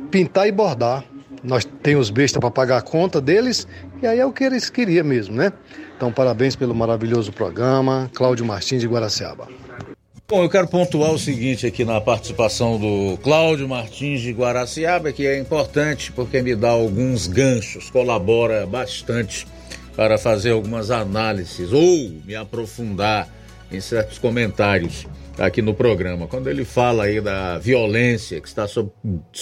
pintar e bordar. Nós temos bestas para pagar a conta deles e aí é o que eles queriam mesmo, né? Então, parabéns pelo maravilhoso programa. Cláudio Martins de Guaraciaba. Bom, eu quero pontuar o seguinte aqui na participação do Cláudio Martins de Guaraciaba, que é importante porque me dá alguns ganchos, colabora bastante para fazer algumas análises ou me aprofundar em certos comentários aqui no programa. Quando ele fala aí da violência que está sob,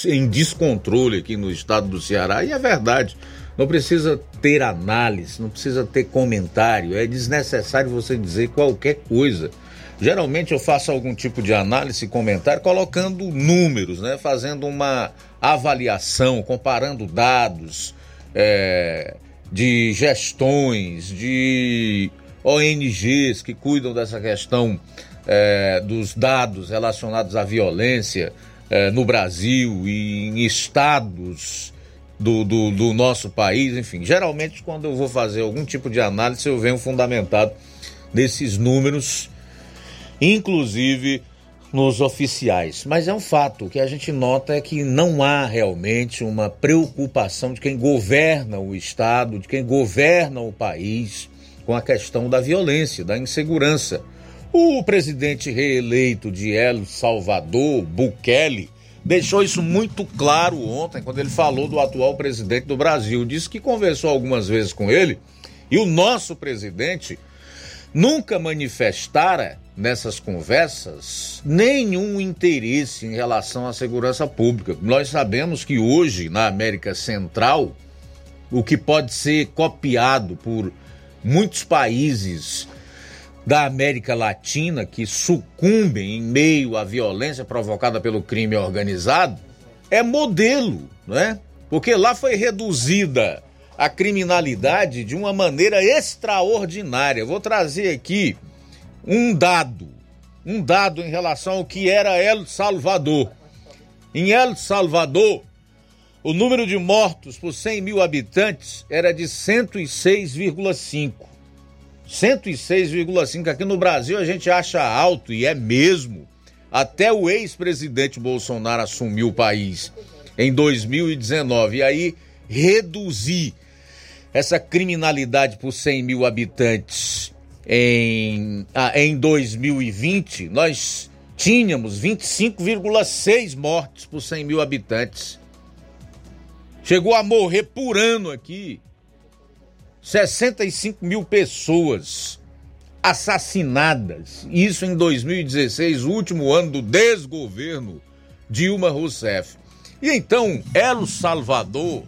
em descontrole aqui no estado do Ceará, e é verdade. Não precisa ter análise, não precisa ter comentário, é desnecessário você dizer qualquer coisa. Geralmente eu faço algum tipo de análise e comentário colocando números, né? fazendo uma avaliação, comparando dados é, de gestões, de ONGs que cuidam dessa questão é, dos dados relacionados à violência é, no Brasil e em estados do, do, do, nosso país, enfim. Geralmente, quando eu vou fazer algum tipo de análise, eu venho fundamentado nesses números, inclusive nos oficiais. Mas é um fato que a gente nota é que não há realmente uma preocupação de quem governa o Estado, de quem governa o país com a questão da violência, da insegurança. O presidente reeleito de El Salvador, Bukele, deixou isso muito claro ontem, quando ele falou do atual presidente do Brasil. Disse que conversou algumas vezes com ele e o nosso presidente nunca manifestara nessas conversas nenhum interesse em relação à segurança pública. Nós sabemos que hoje, na América Central, o que pode ser copiado por muitos países da América Latina que sucumbem em meio à violência provocada pelo crime organizado é modelo, não é? Porque lá foi reduzida a criminalidade de uma maneira extraordinária. Vou trazer aqui um dado, um dado em relação ao que era El Salvador. Em El Salvador, o número de mortos por 100 mil habitantes era de 106,5. 106,5 aqui no Brasil a gente acha alto e é mesmo. Até o ex-presidente Bolsonaro assumiu o país em 2019 e aí reduzir essa criminalidade por 100 mil habitantes em, ah, em 2020, nós tínhamos 25,6 mortes por 100 mil habitantes. Chegou a morrer por ano aqui 65 mil pessoas assassinadas. Isso em 2016, o último ano do desgoverno Dilma Rousseff. E então, El Salvador,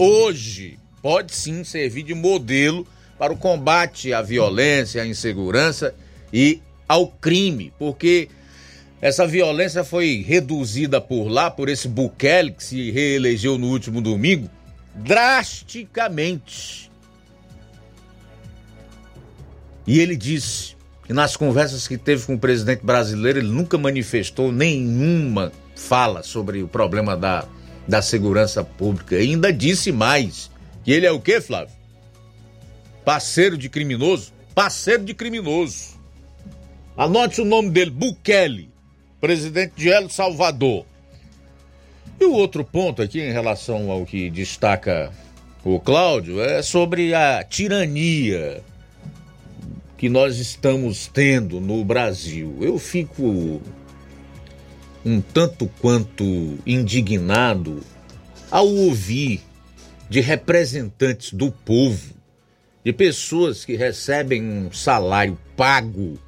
hoje, pode sim servir de modelo para o combate à violência, à insegurança e ao crime, porque essa violência foi reduzida por lá, por esse Bukele que se reelegeu no último domingo, drasticamente. E ele disse que nas conversas que teve com o presidente brasileiro, ele nunca manifestou nenhuma fala sobre o problema da, da segurança pública. E ainda disse mais que ele é o quê, Flávio? Parceiro de criminoso? Parceiro de criminoso. Anote o nome dele, Bukele, presidente de El Salvador. E o outro ponto aqui em relação ao que destaca o Cláudio é sobre a tirania que nós estamos tendo no Brasil. Eu fico um tanto quanto indignado ao ouvir de representantes do povo, de pessoas que recebem um salário pago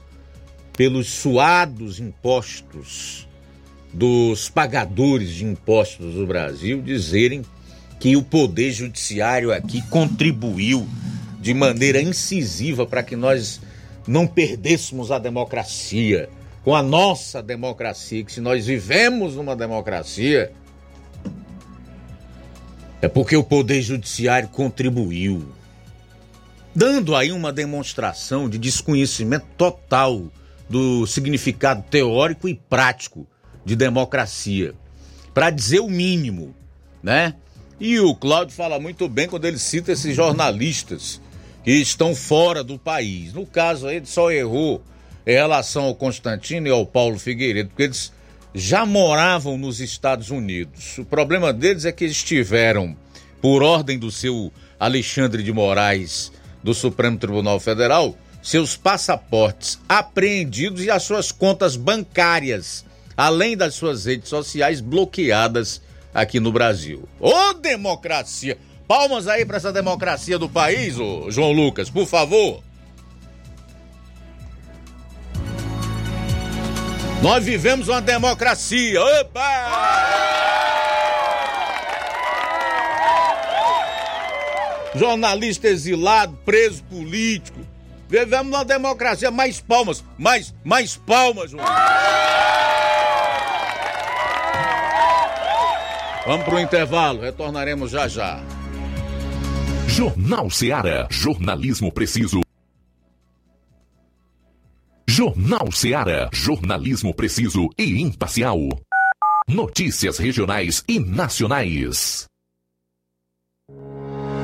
pelos suados impostos dos pagadores de impostos do Brasil, dizerem que o poder judiciário aqui contribuiu de maneira incisiva para que nós não perdêssemos a democracia. Com a nossa democracia, que se nós vivemos numa democracia, é porque o Poder Judiciário contribuiu, dando aí uma demonstração de desconhecimento total do significado teórico e prático de democracia, para dizer o mínimo, né? E o Cláudio fala muito bem quando ele cita esses jornalistas que estão fora do país. No caso, ele só errou em relação ao Constantino e ao Paulo Figueiredo, porque eles já moravam nos Estados Unidos. O problema deles é que eles tiveram, por ordem do seu Alexandre de Moraes, do Supremo Tribunal Federal, seus passaportes apreendidos e as suas contas bancárias, além das suas redes sociais bloqueadas aqui no Brasil. Ô democracia! Palmas aí para essa democracia do país, ô João Lucas, por favor. Nós vivemos uma democracia. Opa! Jornalista exilado, preso político. Vivemos uma democracia. Mais palmas, mais, mais palmas, João. Vamos para o intervalo, retornaremos já já. Jornal Seara. Jornalismo preciso Jornal Seara. Jornalismo preciso e imparcial. Notícias regionais e nacionais.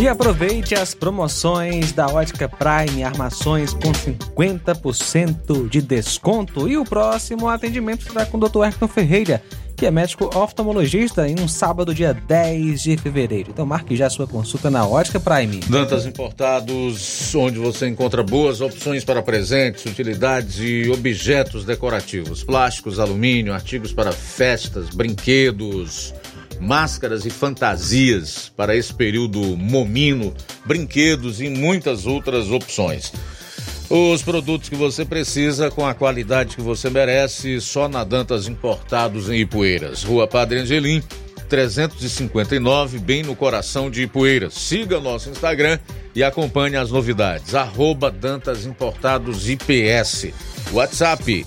E aproveite as promoções da Ótica Prime, armações com 50% de desconto. E o próximo atendimento será com o Dr. Ayrton Ferreira, que é médico oftalmologista, em um sábado, dia 10 de fevereiro. Então marque já sua consulta na Ótica Prime. Dantas Importados, onde você encontra boas opções para presentes, utilidades e objetos decorativos, plásticos, alumínio, artigos para festas, brinquedos, máscaras e fantasias para esse período momino, brinquedos e muitas outras opções. Os produtos que você precisa com a qualidade que você merece, só na Dantas Importados em Ipueiras. Rua Padre Angelim, 359, bem no coração de Ipueiras. Siga nosso Instagram e acompanhe as novidades. Arroba Dantas Importados IPS. WhatsApp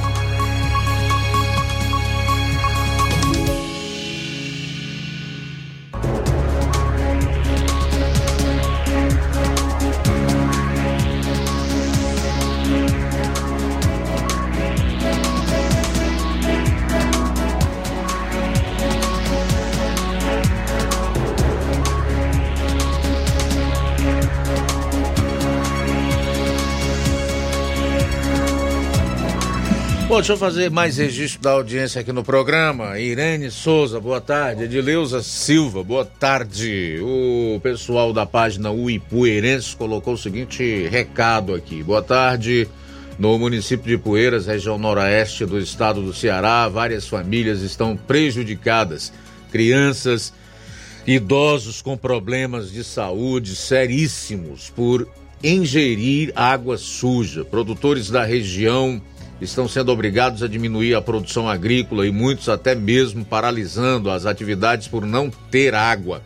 Deixa eu fazer mais registro da audiência aqui no programa. Irene Souza, boa tarde. Edileuza Silva, boa tarde. O pessoal da página Uipueirense colocou o seguinte recado aqui. Boa tarde. No município de Poeiras, região noroeste do estado do Ceará, várias famílias estão prejudicadas. Crianças, idosos com problemas de saúde seríssimos por ingerir água suja. Produtores da região estão sendo obrigados a diminuir a produção agrícola e muitos até mesmo paralisando as atividades por não ter água.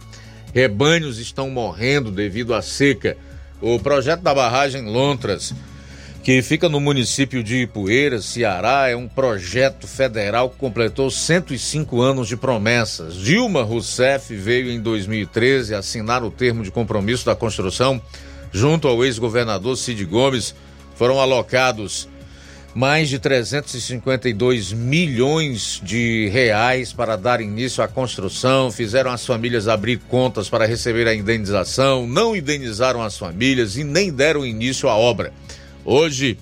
Rebanhos estão morrendo devido à seca. O projeto da barragem Lontras, que fica no município de Ipueiras, Ceará, é um projeto federal que completou 105 anos de promessas. Dilma Rousseff veio em 2013 assinar o termo de compromisso da construção junto ao ex-governador Cid Gomes. Foram alocados mais de 352 milhões de reais para dar início à construção, fizeram as famílias abrir contas para receber a indenização, não indenizaram as famílias e nem deram início à obra. Hoje,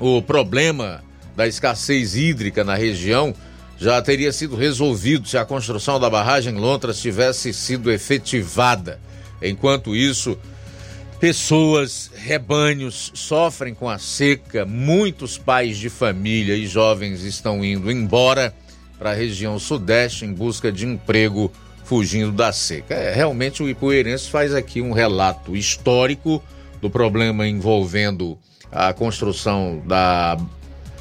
o problema da escassez hídrica na região já teria sido resolvido se a construção da barragem Lontras tivesse sido efetivada. Enquanto isso, pessoas, rebanhos sofrem com a seca, muitos pais de família e jovens estão indo embora para a região sudeste em busca de emprego fugindo da seca. É, realmente o Ipueirense faz aqui um relato histórico do problema envolvendo a construção da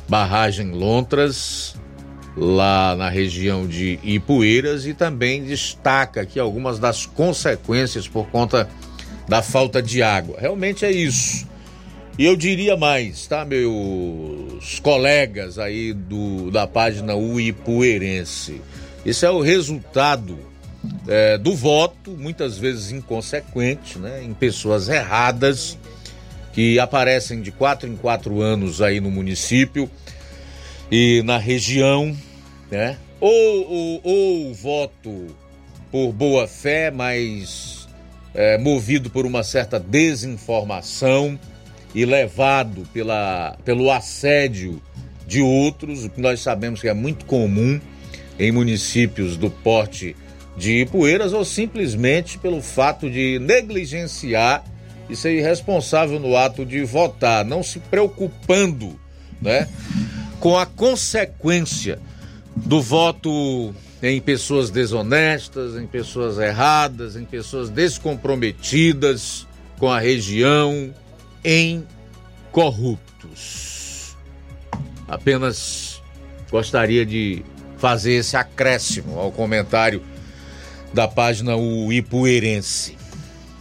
barragem Lontras, lá na região de Ipueiras, e também destaca aqui algumas das consequências por conta da falta de água. Realmente é isso. E eu diria mais, tá, meus colegas aí do, da página Uipueirense. Isso é o resultado é, do voto, muitas vezes inconsequente, né, em pessoas erradas, que aparecem de quatro em quatro anos aí no município e na região, né? Ou, ou voto por boa fé, mas é, movido por uma certa desinformação e levado pela, pelo assédio de outros, o que nós sabemos que é muito comum em municípios do porte de Ipueiras, ou simplesmente pelo fato de negligenciar e ser irresponsável no ato de votar, não se preocupando né, com a consequência do voto em pessoas desonestas, em pessoas erradas, em pessoas descomprometidas com a região, em corruptos. Apenas gostaria de fazer esse acréscimo ao comentário da página O Ipueirense.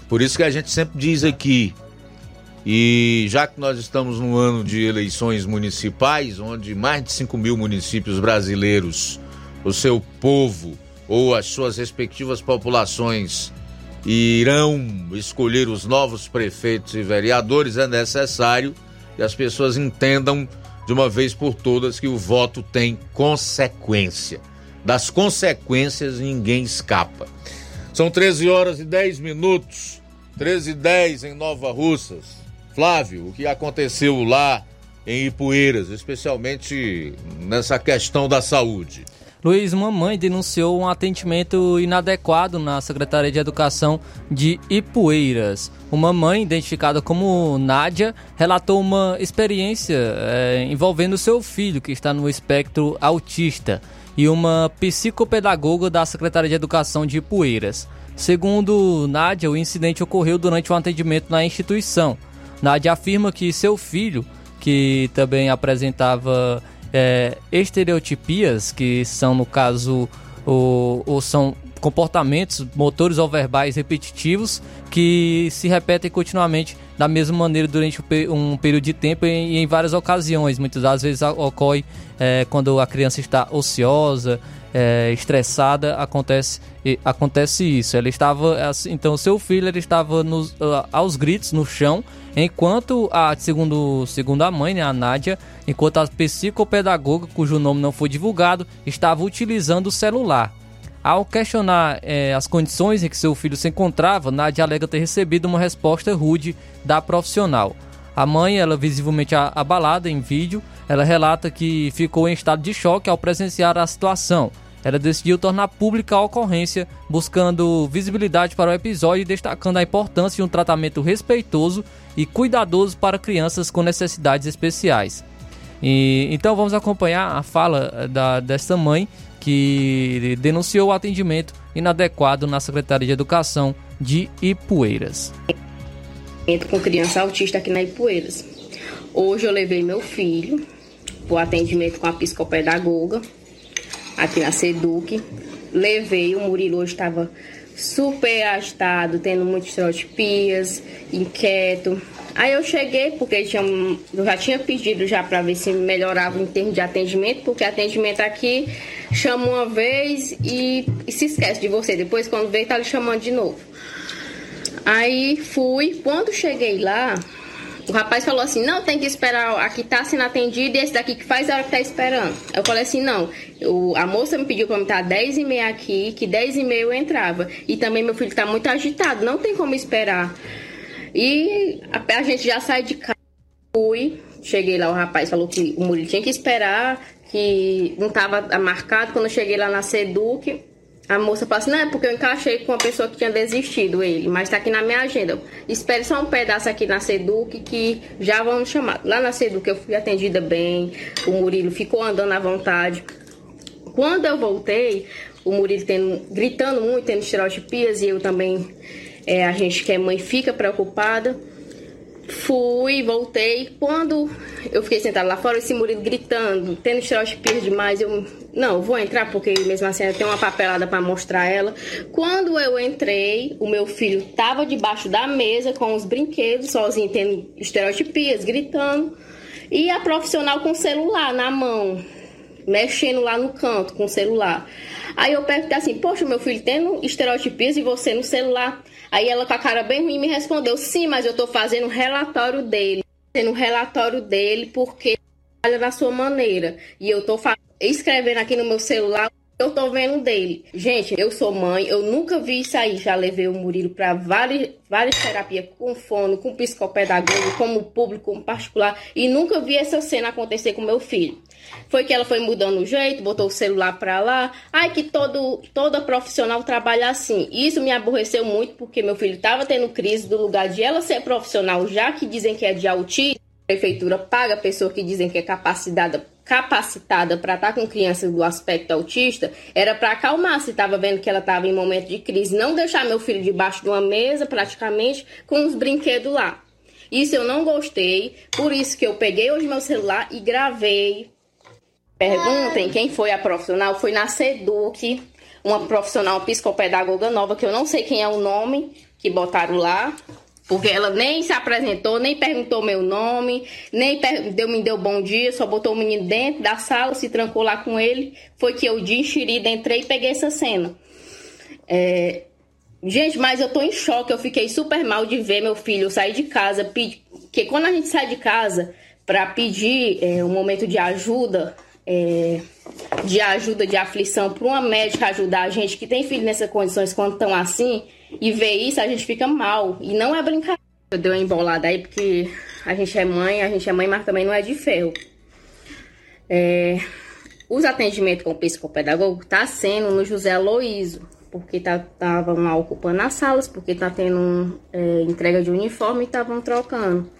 Por isso que a gente sempre diz aqui, e já que nós estamos no ano de eleições municipais, onde mais de 5 mil municípios brasileiros, o seu povo ou as suas respectivas populações irão escolher os novos prefeitos e vereadores, é necessário que as pessoas entendam de uma vez por todas que o voto tem consequência. Das consequências ninguém escapa. São 13 horas e 10 minutos. 13 e 10 em Nova Russas. Flávio, o que aconteceu lá em Ipueiras, especialmente nessa questão da saúde? Luiz, uma mãe denunciou um atendimento inadequado na Secretaria de Educação de Ipueiras. Uma mãe, identificada como Nádia, relatou uma experiência é, envolvendo seu filho, que está no espectro autista, e uma psicopedagoga da Secretaria de Educação de Ipueiras. Segundo Nádia, o incidente ocorreu durante um atendimento na instituição. Nádia afirma que seu filho, que também apresentava é, estereotipias, que são, no caso, ou, são comportamentos motores ou verbais repetitivos que se repetem continuamente da mesma maneira durante um período de tempo e em várias ocasiões. Muitas das vezes ocorre é, quando a criança está ociosa, é, estressada, acontece, acontece isso. Ela estava, assim, então seu filho ele estava nos, aos gritos no chão, enquanto a segundo, segundo a mãe, né, a Nádia, enquanto a psicopedagoga, cujo nome não foi divulgado, estava utilizando o celular. Ao questionar é, as condições em que seu filho se encontrava, Nádia alega ter recebido uma resposta rude da profissional. A mãe, ela visivelmente abalada em vídeo, ela relata que ficou em estado de choque ao presenciar a situação. Ela decidiu tornar pública a ocorrência, buscando visibilidade para o episódio e destacando a importância de um tratamento respeitoso e cuidadoso para crianças com necessidades especiais. E, então vamos acompanhar a fala da, dessa mãe que denunciou o atendimento inadequado na Secretaria de Educação de Ipueiras com criança autista aqui na Ipueiras. Hoje eu levei meu filho o atendimento com a psicopedagoga aqui na Seduc. Levei, o Murilo estava super agitado, tendo muitas estereotipias, inquieto. Aí eu cheguei, porque tinha, eu já tinha pedido já para ver se melhorava em termos de atendimento, porque atendimento aqui chama uma vez e, e se esquece de você. Depois, quando vem, tá lhe chamando de novo. Aí fui, quando cheguei lá, o rapaz falou assim: não, tem que esperar, aqui tá sendo atendido e esse daqui que faz a hora que tá esperando. Eu falei assim: não, a moça me pediu pra me estar 10 e meia aqui, que 10 e meia eu entrava. E também meu filho tá muito agitado, não tem como esperar. E a, a gente já sai de casa. Fui, cheguei lá, o rapaz falou que o Murilo tinha que esperar, que não tava marcado. Quando eu cheguei lá na Seduc, a moça falou assim, não, é porque eu encaixei com uma pessoa que tinha desistido ele, mas tá aqui na minha agenda. Espere só um pedaço aqui na Seduc que já vão me chamar. Lá na Seduc eu fui atendida bem, o Murilo ficou andando à vontade. Quando eu voltei, o Murilo tendo, gritando muito, tendo estereotipias, e eu também, é, a gente que é mãe fica preocupada. Fui, voltei. Quando eu fiquei sentada lá fora, esse Murilo gritando, tendo estereotipias demais, eu não, vou entrar porque mesmo assim eu tenho uma papelada para mostrar ela. Quando eu entrei, o meu filho estava debaixo da mesa com os brinquedos, sozinho, tendo estereotipias, gritando. E a profissional com o celular na mão, mexendo lá no canto com o celular. Aí eu perguntei assim: Poxa, meu filho tendo estereotipias e você no celular. Aí ela com a cara bem ruim me respondeu: Sim, mas eu tô fazendo um relatório dele. Fazendo um relatório dele porque trabalha da sua maneira. E eu tô escrevendo aqui no meu celular eu tô vendo dele. Gente, eu sou mãe, eu nunca vi isso aí. Já levei o Murilo para várias, várias terapias com fono, com psicopedagogo, como público, como particular, e nunca vi essa cena acontecer com meu filho. Foi que ela foi mudando o jeito, botou o celular para lá. Ai, que todo, toda profissional trabalha assim. Isso me aborreceu muito porque meu filho estava tendo crise do lugar de ela ser profissional, já que dizem que é de autismo. A prefeitura paga a pessoa que dizem que é capacitada capacitada para estar tá com crianças do aspecto autista era para acalmar se estava vendo que ela estava em momento de crise, não deixar meu filho debaixo de uma mesa praticamente com os brinquedos lá. Isso eu não gostei, por isso que eu peguei hoje meu celular e gravei. Perguntem quem foi a profissional, foi na Seduc, uma profissional psicopedagoga nova que eu não sei quem é o nome que botaram lá, porque ela nem se apresentou, nem perguntou meu nome, nem deu, me deu bom dia, só botou o menino dentro da sala, se trancou lá com ele. Foi que eu, de enxerida, entrei e peguei essa cena. É... Gente, mas eu tô em choque, eu fiquei super mal de ver meu filho sair de casa, pedir... porque quando a gente sai de casa para pedir é, um momento de ajuda, é, de ajuda, de aflição, para uma médica ajudar a gente que tem filho nessas condições quando estão assim, e ver isso, a gente fica mal. E não é brincadeira. Deu embolada aí porque a gente é mãe, a gente é mãe, mas também não é de ferro. É, os atendimentos com o psicopedagogo tá sendo no José Aloísio, porque estavam tá, lá ocupando as salas, porque tá tendo é, entrega de uniforme e estavam trocando.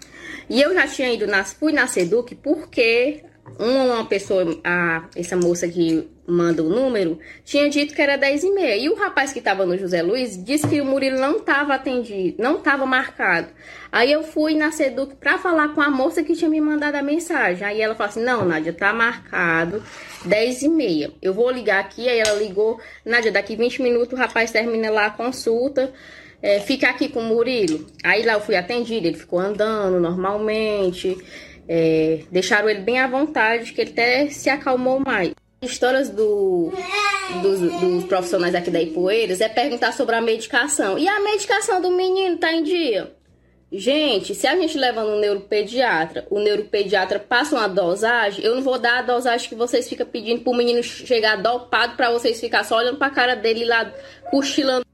E eu já tinha ido, nas, fui na Seduc porque uma pessoa, a, essa moça que manda o número, tinha dito que era 10 e meia. E o rapaz que estava no José Luiz disse que o Murilo não estava atendido, não estava marcado. Aí eu fui na Seduc para falar com a moça que tinha me mandado a mensagem. Aí ela falou assim: Não, Nádia, tá marcado 10 e meia. Eu vou ligar aqui. Aí ela ligou: Nádia, daqui 20 minutos o rapaz termina lá a consulta. É, fica aqui com o Murilo. Aí lá eu fui atendida, ele ficou andando normalmente. É, deixaram ele bem à vontade, que ele até se acalmou mais. Histórias do, dos, dos, profissionais aqui da Ipueiras é perguntar sobre a medicação. E a medicação do menino tá em dia? Gente, se a gente leva no neuropediatra, o neuropediatra passa uma dosagem, eu não vou dar a dosagem que vocês ficam pedindo pro menino chegar dopado para vocês ficar só olhando pra cara dele lá cochilando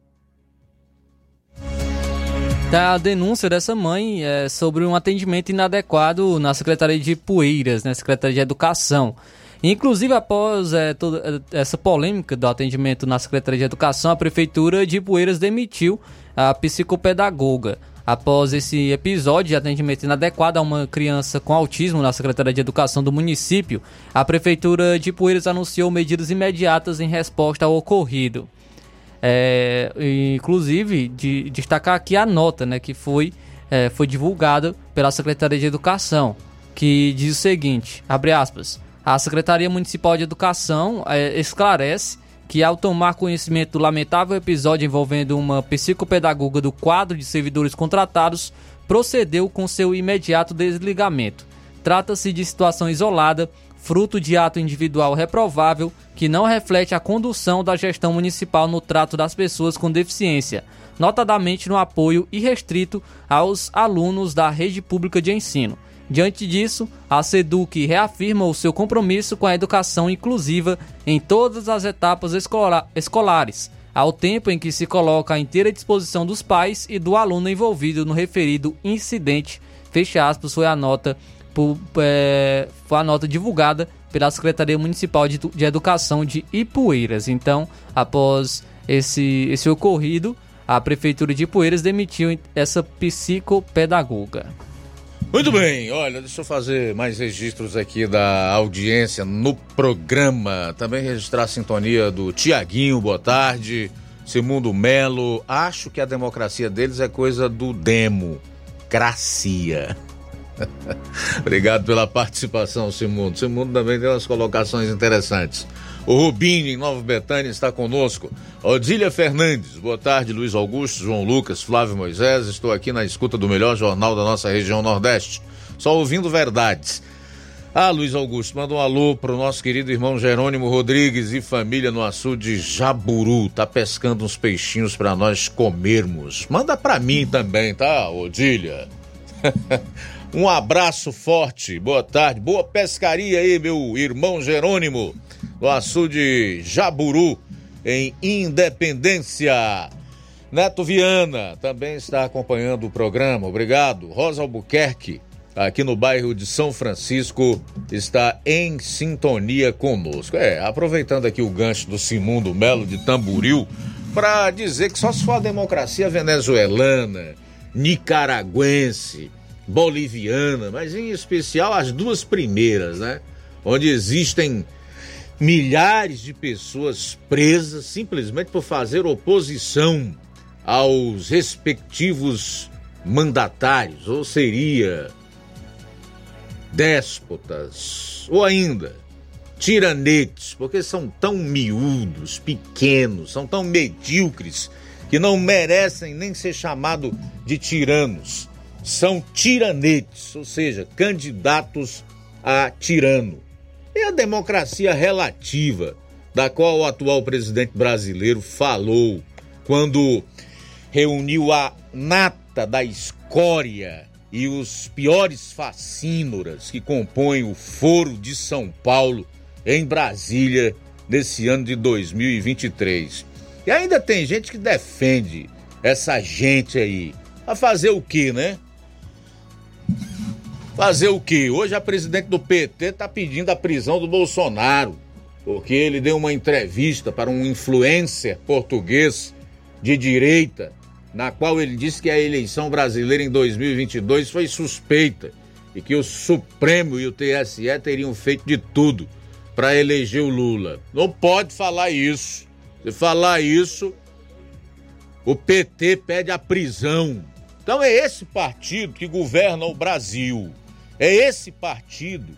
a denúncia dessa mãe é, sobre um atendimento inadequado na Secretaria de Poeiras, na né, Secretaria de Educação. Inclusive, após é, toda é, essa polêmica do atendimento na Secretaria de Educação, a Prefeitura de Poeiras demitiu a psicopedagoga. Após esse episódio de atendimento inadequado a uma criança com autismo na Secretaria de Educação do município, a Prefeitura de Poeiras anunciou medidas imediatas em resposta ao ocorrido. É, inclusive, de, destacar aqui a nota né, que foi, é, foi divulgada pela Secretaria de Educação, que diz o seguinte, abre aspas, a Secretaria Municipal de Educação é, esclarece que ao tomar conhecimento do lamentável episódio envolvendo uma psicopedagoga do quadro de servidores contratados, procedeu com seu imediato desligamento. Trata-se de situação isolada fruto de ato individual reprovável que não reflete a condução da gestão municipal no trato das pessoas com deficiência, notadamente no apoio irrestrito aos alunos da rede pública de ensino. Diante disso, a SEDUC reafirma o seu compromisso com a educação inclusiva em todas as etapas escolares, ao tempo em que se coloca à inteira disposição dos pais e do aluno envolvido no referido incidente. Fecha aspas, foi a nota por, é, foi a nota divulgada pela Secretaria Municipal de, de Educação de Ipueiras. Então, após esse, esse ocorrido, a Prefeitura de Ipueiras demitiu essa psicopedagoga. Muito bem, olha, deixa eu fazer mais registros aqui da audiência no programa. Também registrar a sintonia do Tiaguinho, boa tarde. Simundo Melo, acho que a democracia deles é coisa do demo. Gracia. Obrigado pela participação, Simundo. Simundo também tem umas colocações interessantes. O Rubinho, em Nova Betânia, está conosco. Odília Fernandes, boa tarde, Luiz Augusto, João Lucas, Flávio Moisés. Estou aqui na escuta do melhor jornal da nossa região Nordeste. Só ouvindo verdades. Ah, Luiz Augusto, manda um alô para o nosso querido irmão Jerônimo Rodrigues e família no açude Jaburu. Tá pescando uns peixinhos para nós comermos. Manda para mim também, tá, Odília? um abraço forte, boa tarde, boa pescaria aí, meu irmão Jerônimo do açude Jaburu, em Independência. Neto Viana também está acompanhando o programa, obrigado. Rosa Albuquerque, aqui no bairro de São Francisco, está em sintonia conosco. É, aproveitando aqui o gancho do Simundo Melo de Tamburil, para dizer que só se for a democracia venezuelana, nicaragüense, boliviana, mas em especial as duas primeiras, né? Onde existem milhares de pessoas presas simplesmente por fazer oposição aos respectivos mandatários, ou seria déspotas, ou ainda tiranetes, porque são tão miúdos, pequenos, são tão medíocres que não merecem nem ser chamados de tiranos. São tiranetes, ou seja, candidatos a tirano e a democracia relativa, da qual o atual presidente brasileiro falou quando reuniu a nata da escória e os piores facínoras que compõem o Foro de São Paulo em Brasília nesse ano de 2023. E ainda tem gente que defende essa gente aí. A fazer o quê, né? Fazer o quê? Hoje a presidente do PT está pedindo a prisão do Bolsonaro, porque ele deu uma entrevista para um influencer português de direita, na qual ele disse que a eleição brasileira em 2022 foi suspeita e que o Supremo e o TSE teriam feito de tudo para eleger o Lula. Não pode falar isso. Se falar isso, o PT pede a prisão. Então é esse partido que governa o Brasil. É esse partido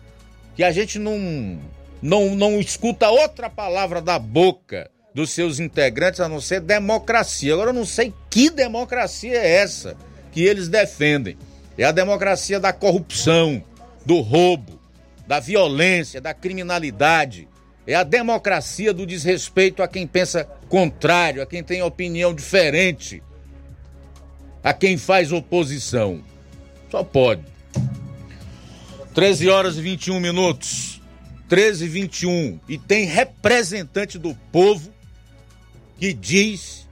que a gente não, não, não escuta outra palavra da boca dos seus integrantes a não ser democracia. Agora eu não sei que democracia é essa que eles defendem. É a democracia da corrupção, do roubo, da violência, da criminalidade. É a democracia do desrespeito a quem pensa contrário, a quem tem opinião diferente, a quem faz oposição. Só pode. 13 horas e 21 minutos. 13 e 21. E tem representante do povo que diz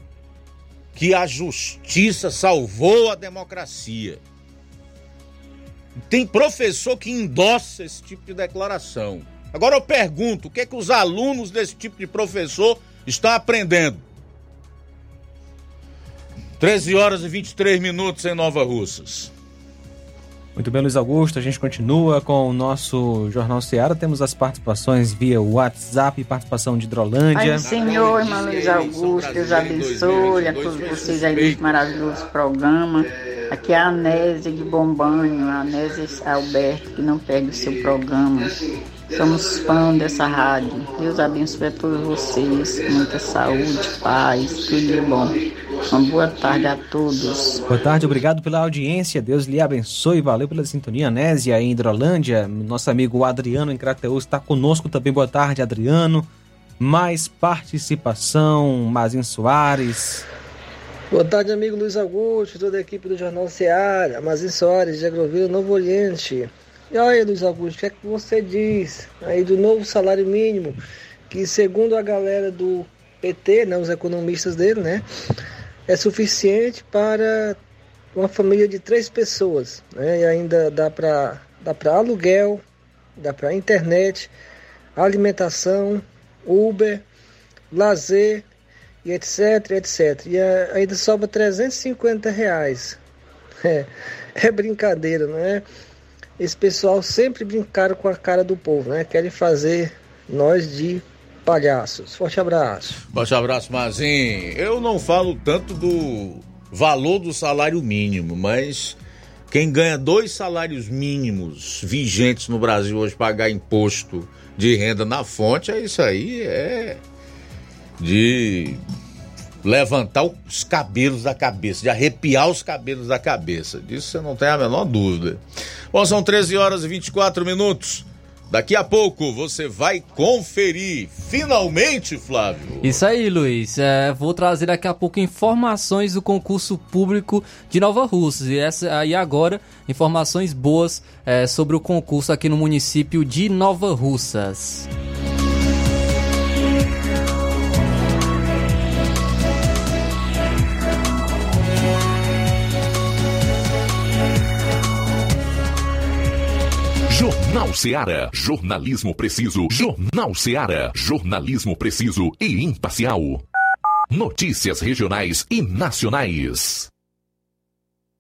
que a justiça salvou a democracia. Tem professor que endossa esse tipo de declaração. Agora eu pergunto, o que é que os alunos desse tipo de professor estão aprendendo? 13 horas e 23 minutos em Nova Russas. Muito bem, Luiz Augusto. A gente continua com o nosso Jornal Seara. Temos as participações via WhatsApp, participação de Hidrolândia. Ai, Senhor, irmão Luiz Augusto, Deus abençoe a todos vocês aí nesse maravilhoso programa. Aqui é a Anésia de Bombanho, a Anésia Alberto, que não perde o seu programa. Somos fãs dessa rádio. Deus abençoe a todos vocês. Muita saúde, paz, tudo de bom. Uma boa tarde a todos. Boa tarde, obrigado pela audiência. Deus lhe abençoe. Valeu pela sintonia. Nésia em Hidrolândia. Nosso amigo Adriano em Crateus está conosco também. Boa tarde, Adriano. Mais participação, Mazin Soares. Boa tarde, amigo Luiz Augusto, toda a equipe do Jornal Seara, Mazin Soares, de Agrovila, Novo Oriente. E aí, Luiz Augusto, o que é que você diz aí do novo salário mínimo? Que segundo a galera do PT, né, os economistas dele, né, é suficiente para uma família de três pessoas, né, e ainda dá para dá para aluguel, dá para internet, alimentação, Uber, lazer e etc, etc. E ainda sobra 350 reais. É, é brincadeira, não é? Esse pessoal sempre brincaram com a cara do povo, né? Querem fazer nós de palhaços. Forte abraço. Forte abraço, Mazinho. Eu não falo tanto do valor do salário mínimo, mas quem ganha dois salários mínimos vigentes no Brasil hoje pagar imposto de renda na fonte, é isso aí, é de levantar os cabelos da cabeça, de arrepiar os cabelos da cabeça. Disso você não tem a menor dúvida. Bom, são 13 horas e 24 minutos. Daqui a pouco você vai conferir, finalmente, Flávio. Isso aí, Luiz. É, vou trazer daqui a pouco informações do concurso público de Nova Russas. E, essa, e agora, informações boas é, sobre o concurso aqui no município de Nova Russas. Jornal Seara. Jornalismo preciso. Jornal Seara. Jornalismo preciso e imparcial. Notícias regionais e nacionais.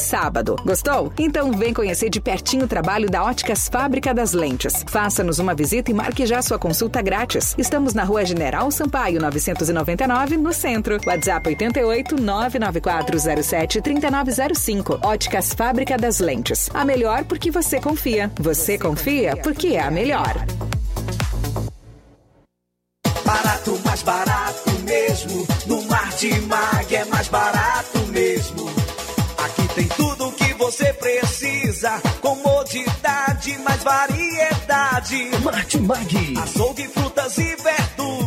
sábado. Gostou? Então vem conhecer de pertinho o trabalho da Óticas Fábrica das Lentes. Faça-nos uma visita e marque já sua consulta grátis. Estamos na Rua General Sampaio, 999, no centro. WhatsApp 88 99407 3905. Óticas Fábrica das Lentes. A melhor porque você confia. Você confia porque é a melhor. Barato, mais barato mesmo. No Martimag é mais barato Comodidade, mais variedade. Martimag. Açougue, frutas e verduras.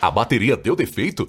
A bateria deu defeito?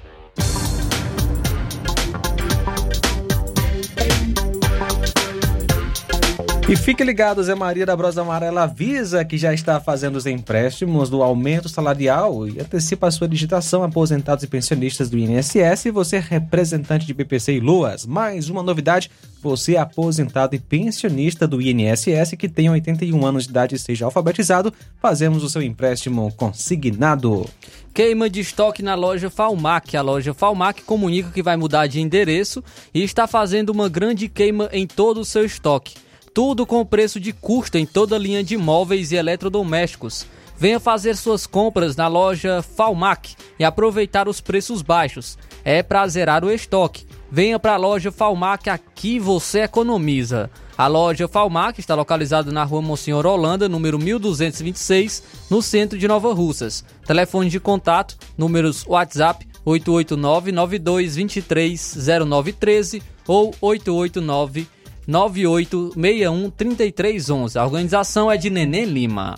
E fique ligado, Zé Maria da Brosa Amarela avisa que já está fazendo os empréstimos do aumento salarial e antecipa a sua digitação aposentados e pensionistas do INSS e você representante de BPC e Luas. Mais uma novidade, você aposentado e pensionista do INSS que tem 81 anos de idade e seja alfabetizado, fazemos o seu empréstimo consignado. Queima de estoque na loja Falmac. A loja Falmac comunica que vai mudar de endereço e está fazendo uma grande queima em todo o seu estoque. Tudo com preço de custo em toda a linha de móveis e eletrodomésticos. Venha fazer suas compras na loja Falmac e aproveitar os preços baixos. É para zerar o estoque. Venha para a loja Falmac, aqui você economiza. A loja Falmac está localizada na rua Monsenhor Holanda, número 1226, no centro de Nova Russas. Telefone de contato, números WhatsApp 889-9223-0913 ou 889 9861-3311. A organização é de Nenê Lima.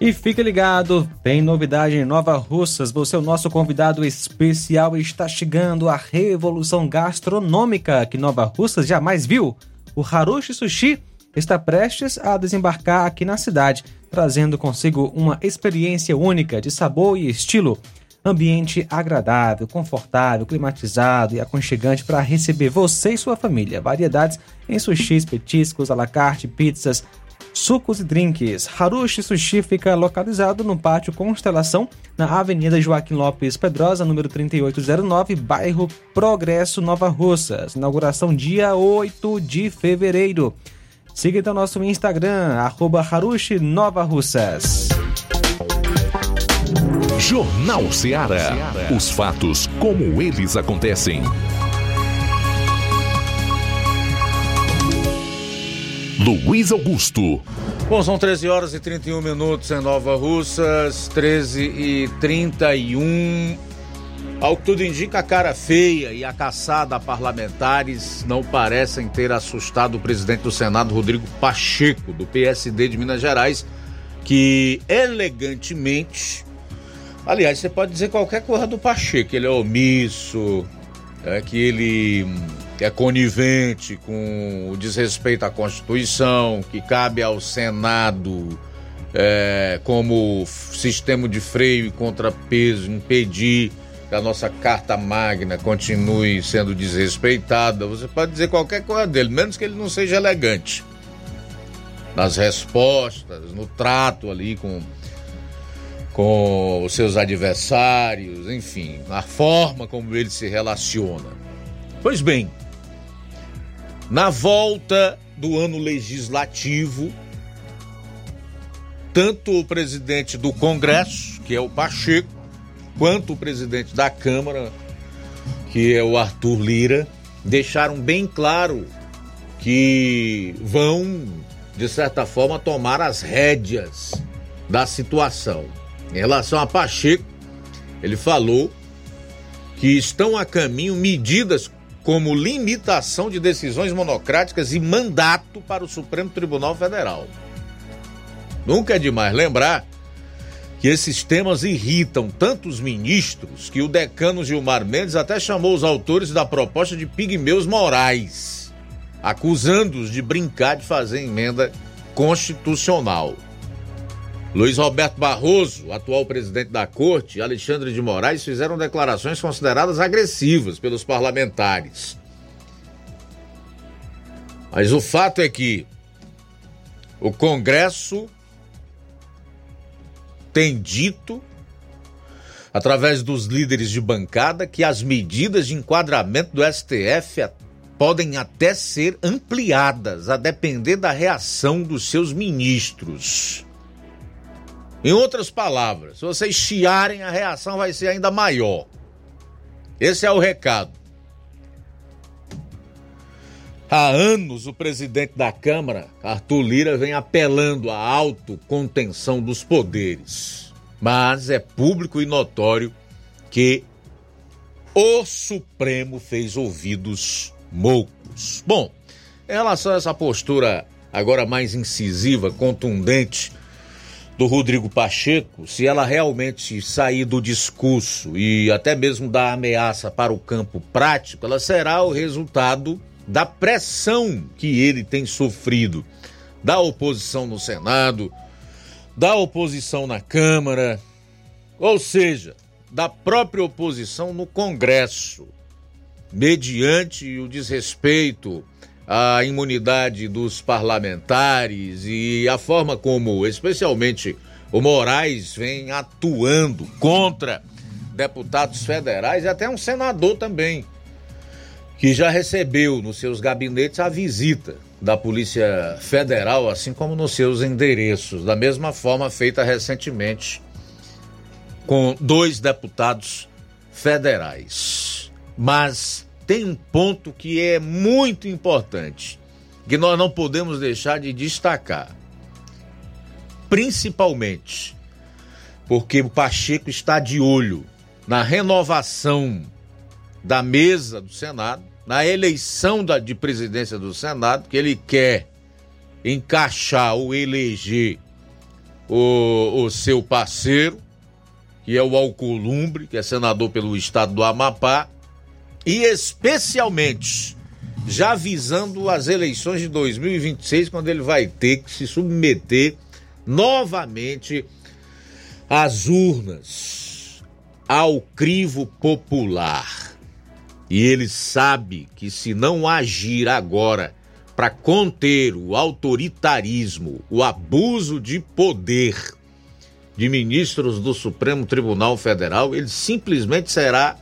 E fique ligado, tem novidade em Nova Russas. Você é o nosso convidado especial está chegando a revolução gastronômica que Nova Russas jamais viu. O Harushi Sushi está prestes a desembarcar aqui na cidade, trazendo consigo uma experiência única de sabor e estilo. Ambiente agradável, confortável, climatizado e aconchegante para receber você e sua família. Variedades em sushis, petiscos, à la carte, pizzas, sucos e drinks. Harushi Sushi fica localizado no Pátio Constelação, na Avenida Joaquim Lopes Pedrosa, número 3809, bairro Progresso, Nova Russas. Inauguração dia 8 de fevereiro. Siga então nosso Instagram, arroba Harushi Nova Russas. Jornal Ceará. Os fatos como eles acontecem. Luiz Augusto. Bom, são 13 horas e 31 minutos em Nova Russas, 13 e 31. Ao que tudo indica, a cara feia e a caçada a parlamentares não parecem ter assustado o presidente do Senado, Rodrigo Pacheco, do PSD de Minas Gerais, que elegantemente. Aliás, você pode dizer qualquer coisa do Pacheco, ele é omisso, é que ele é conivente com o desrespeito à Constituição, que cabe ao Senado, é, como sistema de freio e contrapeso, impedir que a nossa Carta Magna continue sendo desrespeitada. Você pode dizer qualquer coisa dele, menos que ele não seja elegante nas respostas, no trato ali com com os seus adversários, enfim, a forma como ele se relaciona. Pois bem, na volta do ano legislativo, tanto o presidente do Congresso, que é o Pacheco, quanto o presidente da Câmara, que é o Arthur Lira, deixaram bem claro que vão, de certa forma, tomar as rédeas da situação. Em relação a Pacheco, ele falou que estão a caminho medidas como limitação de decisões monocráticas e mandato para o Supremo Tribunal Federal. Nunca é demais lembrar que esses temas irritam tantos ministros que o decano Gilmar Mendes até chamou os autores da proposta de pigmeus morais, acusando-os de brincar de fazer emenda constitucional. Luiz Roberto Barroso, atual presidente da corte, e Alexandre de Moraes fizeram declarações consideradas agressivas pelos parlamentares. Mas o fato é que o Congresso tem dito, através dos líderes de bancada, que as medidas de enquadramento do STF podem até ser ampliadas, a depender da reação dos seus ministros. Em outras palavras, se vocês chiarem, a reação vai ser ainda maior. Esse é o recado. Há anos, o presidente da Câmara, Arthur Lira, vem apelando à autocontenção dos poderes. Mas é público e notório que o Supremo fez ouvidos moucos. Bom, em relação a essa postura agora mais incisiva, contundente do Rodrigo Pacheco, se ela realmente sair do discurso e até mesmo da ameaça para o campo prático, ela será o resultado da pressão que ele tem sofrido. Da oposição no Senado, da oposição na Câmara, ou seja, da própria oposição no Congresso, mediante o desrespeito à imunidade dos parlamentares e a forma como, especialmente, o Moraes vem atuando contra deputados federais e até um senador também, que já recebeu nos seus gabinetes a visita da Polícia Federal, assim como nos seus endereços, da mesma forma feita recentemente com dois deputados federais. Mas tem um ponto que é muito importante, que nós não podemos deixar de destacar. Principalmente porque o Pacheco está de olho na renovação da mesa do Senado, na eleição da, de presidência do Senado, que ele quer encaixar ou eleger o, o seu parceiro, que é o Alcolumbre, que é senador pelo estado do Amapá, e especialmente já visando as eleições de 2026, quando ele vai ter que se submeter novamente às urnas, ao crivo popular. E ele sabe que se não agir agora para conter o autoritarismo, o abuso de poder de ministros do Supremo Tribunal Federal, ele simplesmente será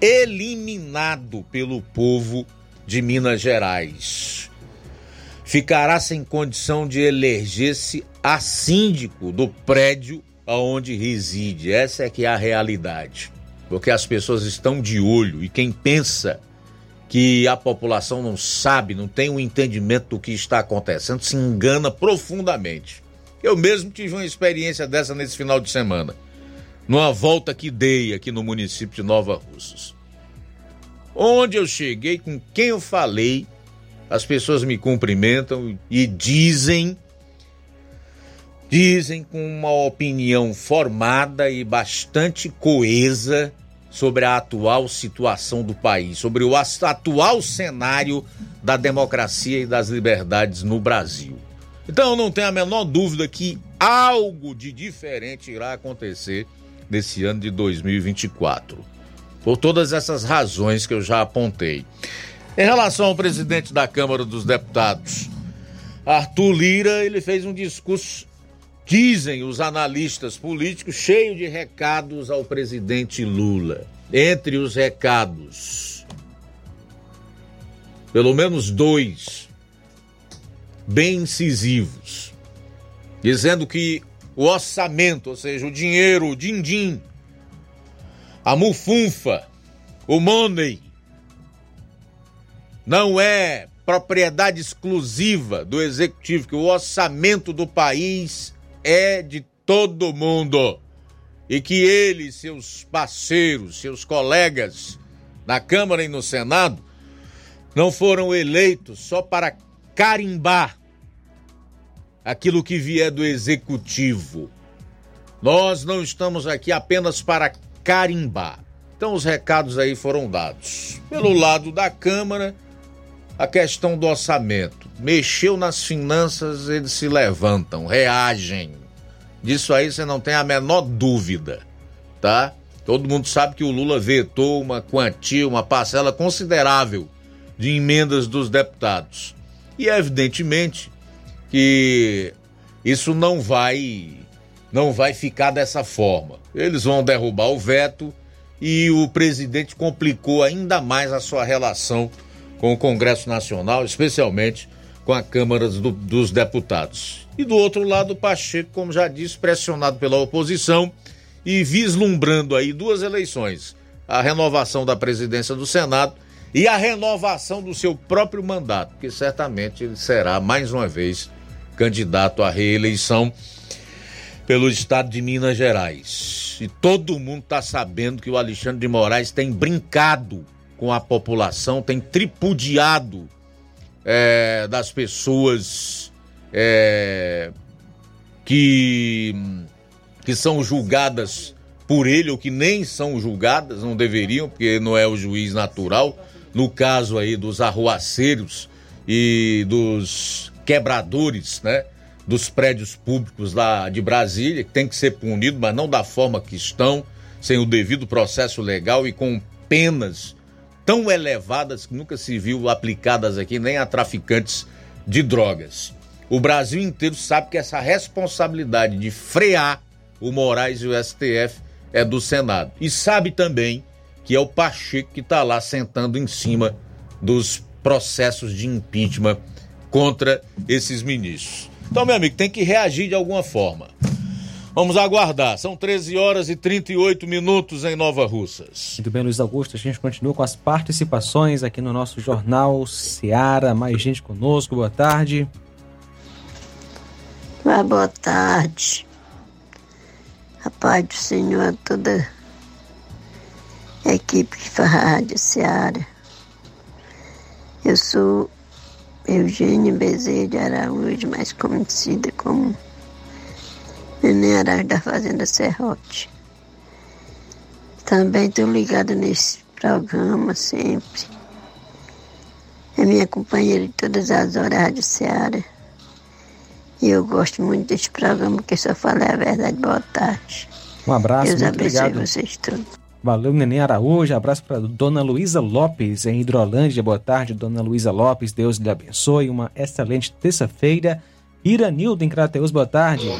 eliminado pelo povo de Minas Gerais. Ficará sem condição de eleger-se a síndico do prédio aonde reside. Essa é que é a realidade. Porque as pessoas estão de olho e quem pensa que a população não sabe, não tem o um entendimento do que está acontecendo, se engana profundamente. Eu mesmo tive uma experiência dessa nesse final de semana, numa volta que dei aqui no município de Nova Russas. Onde eu cheguei, com quem eu falei, as pessoas me cumprimentam e dizem dizem com uma opinião formada e bastante coesa sobre a atual situação do país, sobre o atual cenário da democracia e das liberdades no Brasil. Então não tenho a menor dúvida que algo de diferente irá acontecer nesse ano de 2024. Por todas essas razões que eu já apontei. Em relação ao presidente da Câmara dos Deputados, Arthur Lira, ele fez um discurso, dizem os analistas políticos, cheio de recados ao presidente Lula. Entre os recados, pelo menos dois bem incisivos, dizendo que o orçamento, ou seja, o dinheiro, o din-din, a mufunfa, o money, não é propriedade exclusiva do executivo, que o orçamento do país é de todo mundo. E que ele, seus parceiros, seus colegas na Câmara e no Senado não foram eleitos só para carimbar aquilo que vier do executivo. Nós não estamos aqui apenas para carimbar. Então os recados aí foram dados. Pelo lado da Câmara, a questão do orçamento. Mexeu nas finanças, eles se levantam, reagem. Disso aí você não tem a menor dúvida, tá? Todo mundo sabe que o Lula vetou uma quantia, uma parcela considerável de emendas dos deputados. E evidentemente que isso não vai não vai ficar dessa forma. Eles vão derrubar o veto e o presidente complicou ainda mais a sua relação com o Congresso Nacional, especialmente com a Câmara do, dos Deputados. E do outro lado, o Pacheco, como já disse, pressionado pela oposição e vislumbrando aí duas eleições: a renovação da presidência do Senado e a renovação do seu próprio mandato, que certamente ele será mais uma vez candidato à reeleição pelo estado de Minas Gerais. E todo mundo está sabendo que o Alexandre de Moraes tem brincado com a população, tem tripudiado é, das pessoas é, que, que são julgadas por ele ou que nem são julgadas, não deveriam, porque não é o juiz natural no caso aí dos arruaceiros e dos quebradores, né? Dos prédios públicos lá de Brasília, que tem que ser punido, mas não da forma que estão, sem o devido processo legal e com penas tão elevadas que nunca se viu aplicadas aqui nem a traficantes de drogas. O Brasil inteiro sabe que essa responsabilidade de frear o Moraes e o STF é do Senado. E sabe também que é o Pacheco que está lá sentando em cima dos processos de impeachment contra esses ministros. Então, meu amigo, tem que reagir de alguma forma. Vamos aguardar. São 13 horas e 38 minutos em Nova Russas. Muito bem, Luiz Augusto. A gente continua com as participações aqui no nosso jornal Seara. Mais gente conosco. Boa tarde. Ah, boa tarde. A paz do Senhor a toda a equipe que faz a Rádio Seara. Eu sou Eugênia Bezerra de Araújo, mais conhecida como Neném Araújo da Fazenda Serrote. Também estou ligada nesse programa sempre. É minha companheira de todas as horas, Rádio Seara. E eu gosto muito deste programa, porque só fala a verdade. Boa tarde. Um abraço, Deus muito abençoe obrigado. vocês todos. Valeu, Neném Araújo. Abraço para Dona Luísa Lopes, em Hidrolândia. Boa tarde, Dona Luísa Lopes. Deus lhe abençoe. Uma excelente terça-feira. Iranildo em Crateus, boa tarde.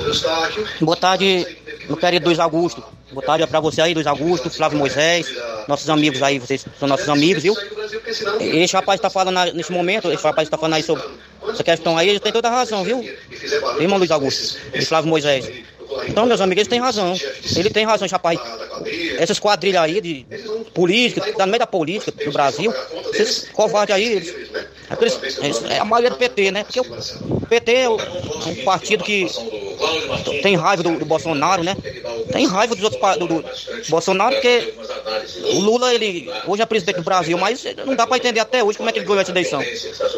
Boa tarde, meu querido Luiz Augusto. Boa tarde para você aí, Luiz Augusto, Flávio Moisés, nossos amigos aí, vocês são nossos amigos, viu? Esse rapaz está falando nesse momento, esse rapaz está falando aí sobre essa questão aí, ele tem toda a razão, viu? Irmão Luiz Augusto e Flávio Moisés. Então, meus amigos, eles têm razão. Ele tem razão, esse rapaz. Essas quadrilhas aí de política, tá no meio da política do Brasil, esses covardes aí, eles, aqueles- eles- é a maioria do PT, né? Porque o PT é é um partido que tem raiva do, do Bolsonaro, né? Tem raiva dos outros do, do Bolsonaro, porque o Lula, ele hoje é presidente do Brasil, mas não dá pra entender até hoje como é que ele ganhou essa eleição.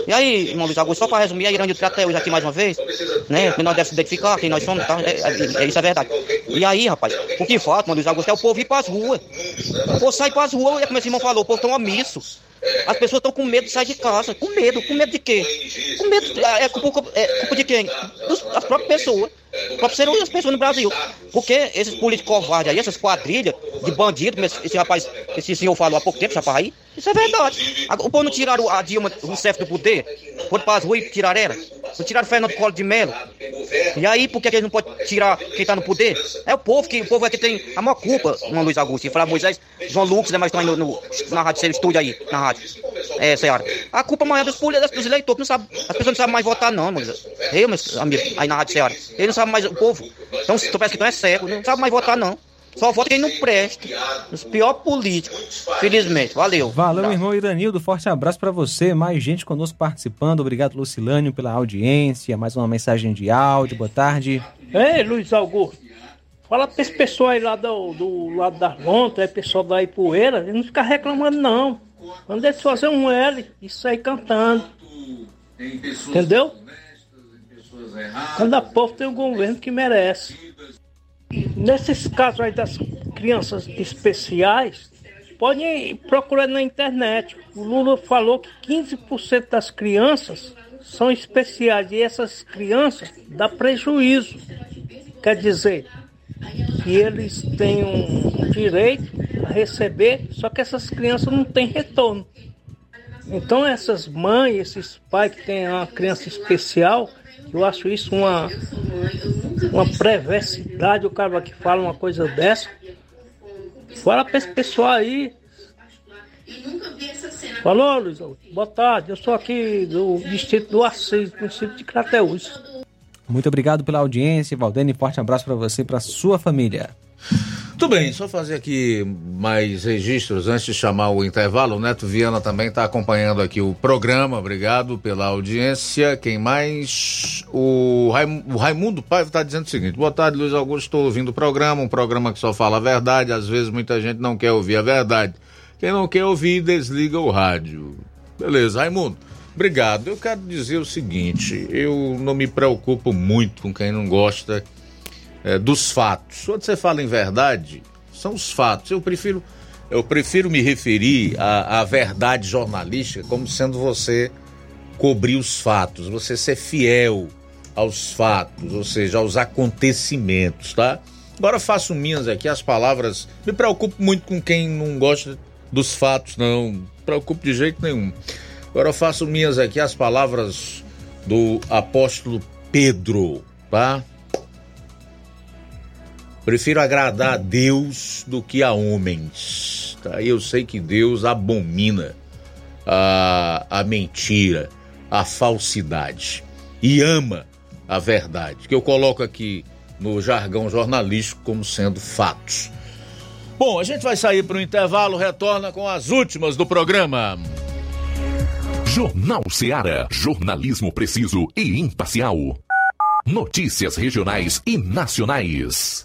E aí, irmão Luiz Augusto, só pra resumir, a Irã de até hoje aqui mais uma vez, né? Que nós devemos se identificar, quem nós somos, tá? É, é- é- isso é verdade. E aí, rapaz, o que falta, irmão Luiz Augusto, é o povo ir pras ruas. O povo sai pras ruas, é como esse irmão falou, o povo tão omisso. As pessoas estão com medo de sair de casa. Com medo. Com medo de quê? Com medo. É culpa, é culpa de quem? Das próprias pessoas. Os próprios das pessoas no Brasil. Porque esses políticos covardes aí, essas quadrilhas de bandido, esse rapaz, esse senhor falou há pouco tempo, esse rapaz aí, isso é verdade. O povo não tiraram a Dilma Rousseff do poder, foram para as ruas e tiraram ela. Não tiraram Fernando Collor de Mello. E aí, por que, eles não podem tirar quem tá no poder? É o povo que o povo é que tem a maior culpa, uma Luiz Augusto, e falar Moisés, João Lucas, né, mas estão aí no, no, na rádio, seu estúdio aí, na rádio. É, Senhora. A culpa maior dos, poli- dos eleitores, não sabe, as pessoas não sabem mais votar, não, Moisés. Eu, meus amigos, aí na rádio, Senhora. Eles não sabem mais, o povo, então, se tu parece que tu é cego, não sabe mais votar, não. Só vota quem não presta. Os piores políticos, felizmente. Valeu. Valeu, irmão Iranildo. Forte abraço para você. Mais gente conosco participando. Obrigado, Lucilânio, pela audiência. Mais uma mensagem de áudio. Boa tarde. Ei, Luiz Augusto, fala pra esse pessoal aí lá do, do lado das montas, é pessoal da Ipueira, ele não fica reclamando não. Manda eles fazer um L e sair cantando. Entendeu? Cada povo tem um governo que merece. Nesses casos aí das crianças especiais, podem procurar na internet. O Lula falou que 15% das crianças são especiais e essas crianças dá prejuízo. Quer dizer, que eles têm um direito a receber, só que essas crianças não têm retorno. Então essas mães, esses pais que têm uma criança especial, eu acho isso uma, uma perversidade, o cara que fala uma coisa dessa. Fala para esse pessoal aí. Falou, Luiz. Boa tarde. Eu sou aqui do distrito do Assis, município de Crateús. Muito obrigado pela audiência, Valdene. Forte abraço para você e para sua família. Tudo bem, só fazer aqui mais registros antes de chamar o intervalo. O Neto Viana também está acompanhando aqui o programa. Obrigado pela audiência. Quem mais? O, Raim- o Raimundo Paiva está dizendo o seguinte: Boa tarde, Luiz Augusto. Estou ouvindo o programa, um programa que só fala a verdade. Às vezes muita gente não quer ouvir a verdade. Quem não quer ouvir, desliga o rádio. Beleza, Raimundo. Obrigado. Eu quero dizer o seguinte: eu não me preocupo muito com quem não gosta é, dos fatos. Quando você fala em verdade, são os fatos. Eu prefiro eu prefiro me referir à, verdade jornalística como sendo você cobrir os fatos, você ser fiel aos fatos, ou seja, aos acontecimentos, tá? Agora faço minhas aqui as palavras. Me preocupo muito com quem não gosta dos fatos, não. Me preocupo de jeito nenhum. Agora faço minhas aqui as palavras do apóstolo Pedro, tá? Prefiro agradar a Deus do que a homens. Tá? Eu sei que Deus abomina a, a mentira, a falsidade e ama a verdade, que eu coloco aqui no jargão jornalístico como sendo fatos. Bom, a gente vai sair para o intervalo, retorna com as últimas do programa. Jornal Seara. Jornalismo preciso e imparcial. Notícias regionais e nacionais.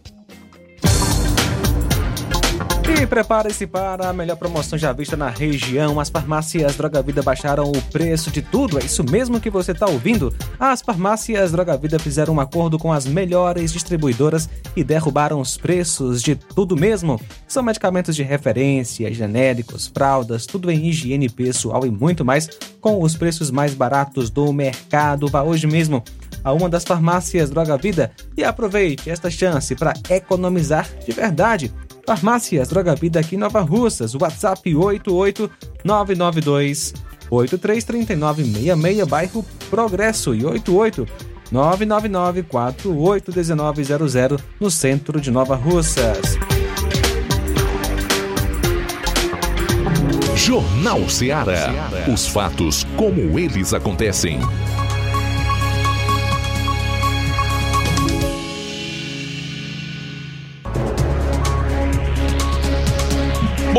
E prepare-se para a melhor promoção já vista na região. As farmácias Droga Vida baixaram o preço de tudo. É isso mesmo que você está ouvindo. As farmácias Droga Vida fizeram um acordo com as melhores distribuidoras e derrubaram os preços de tudo mesmo. São medicamentos de referência, genéricos, fraldas, tudo em higiene pessoal e muito mais, com os preços mais baratos do mercado. Vá hoje mesmo a uma das farmácias Droga Vida e aproveite esta chance para economizar de verdade. Farmácias Droga Vida aqui em Nova Russas, WhatsApp 88992 833966, bairro Progresso e 88 999 481900 no centro de Nova Russas. Jornal Seara. Os fatos como eles acontecem.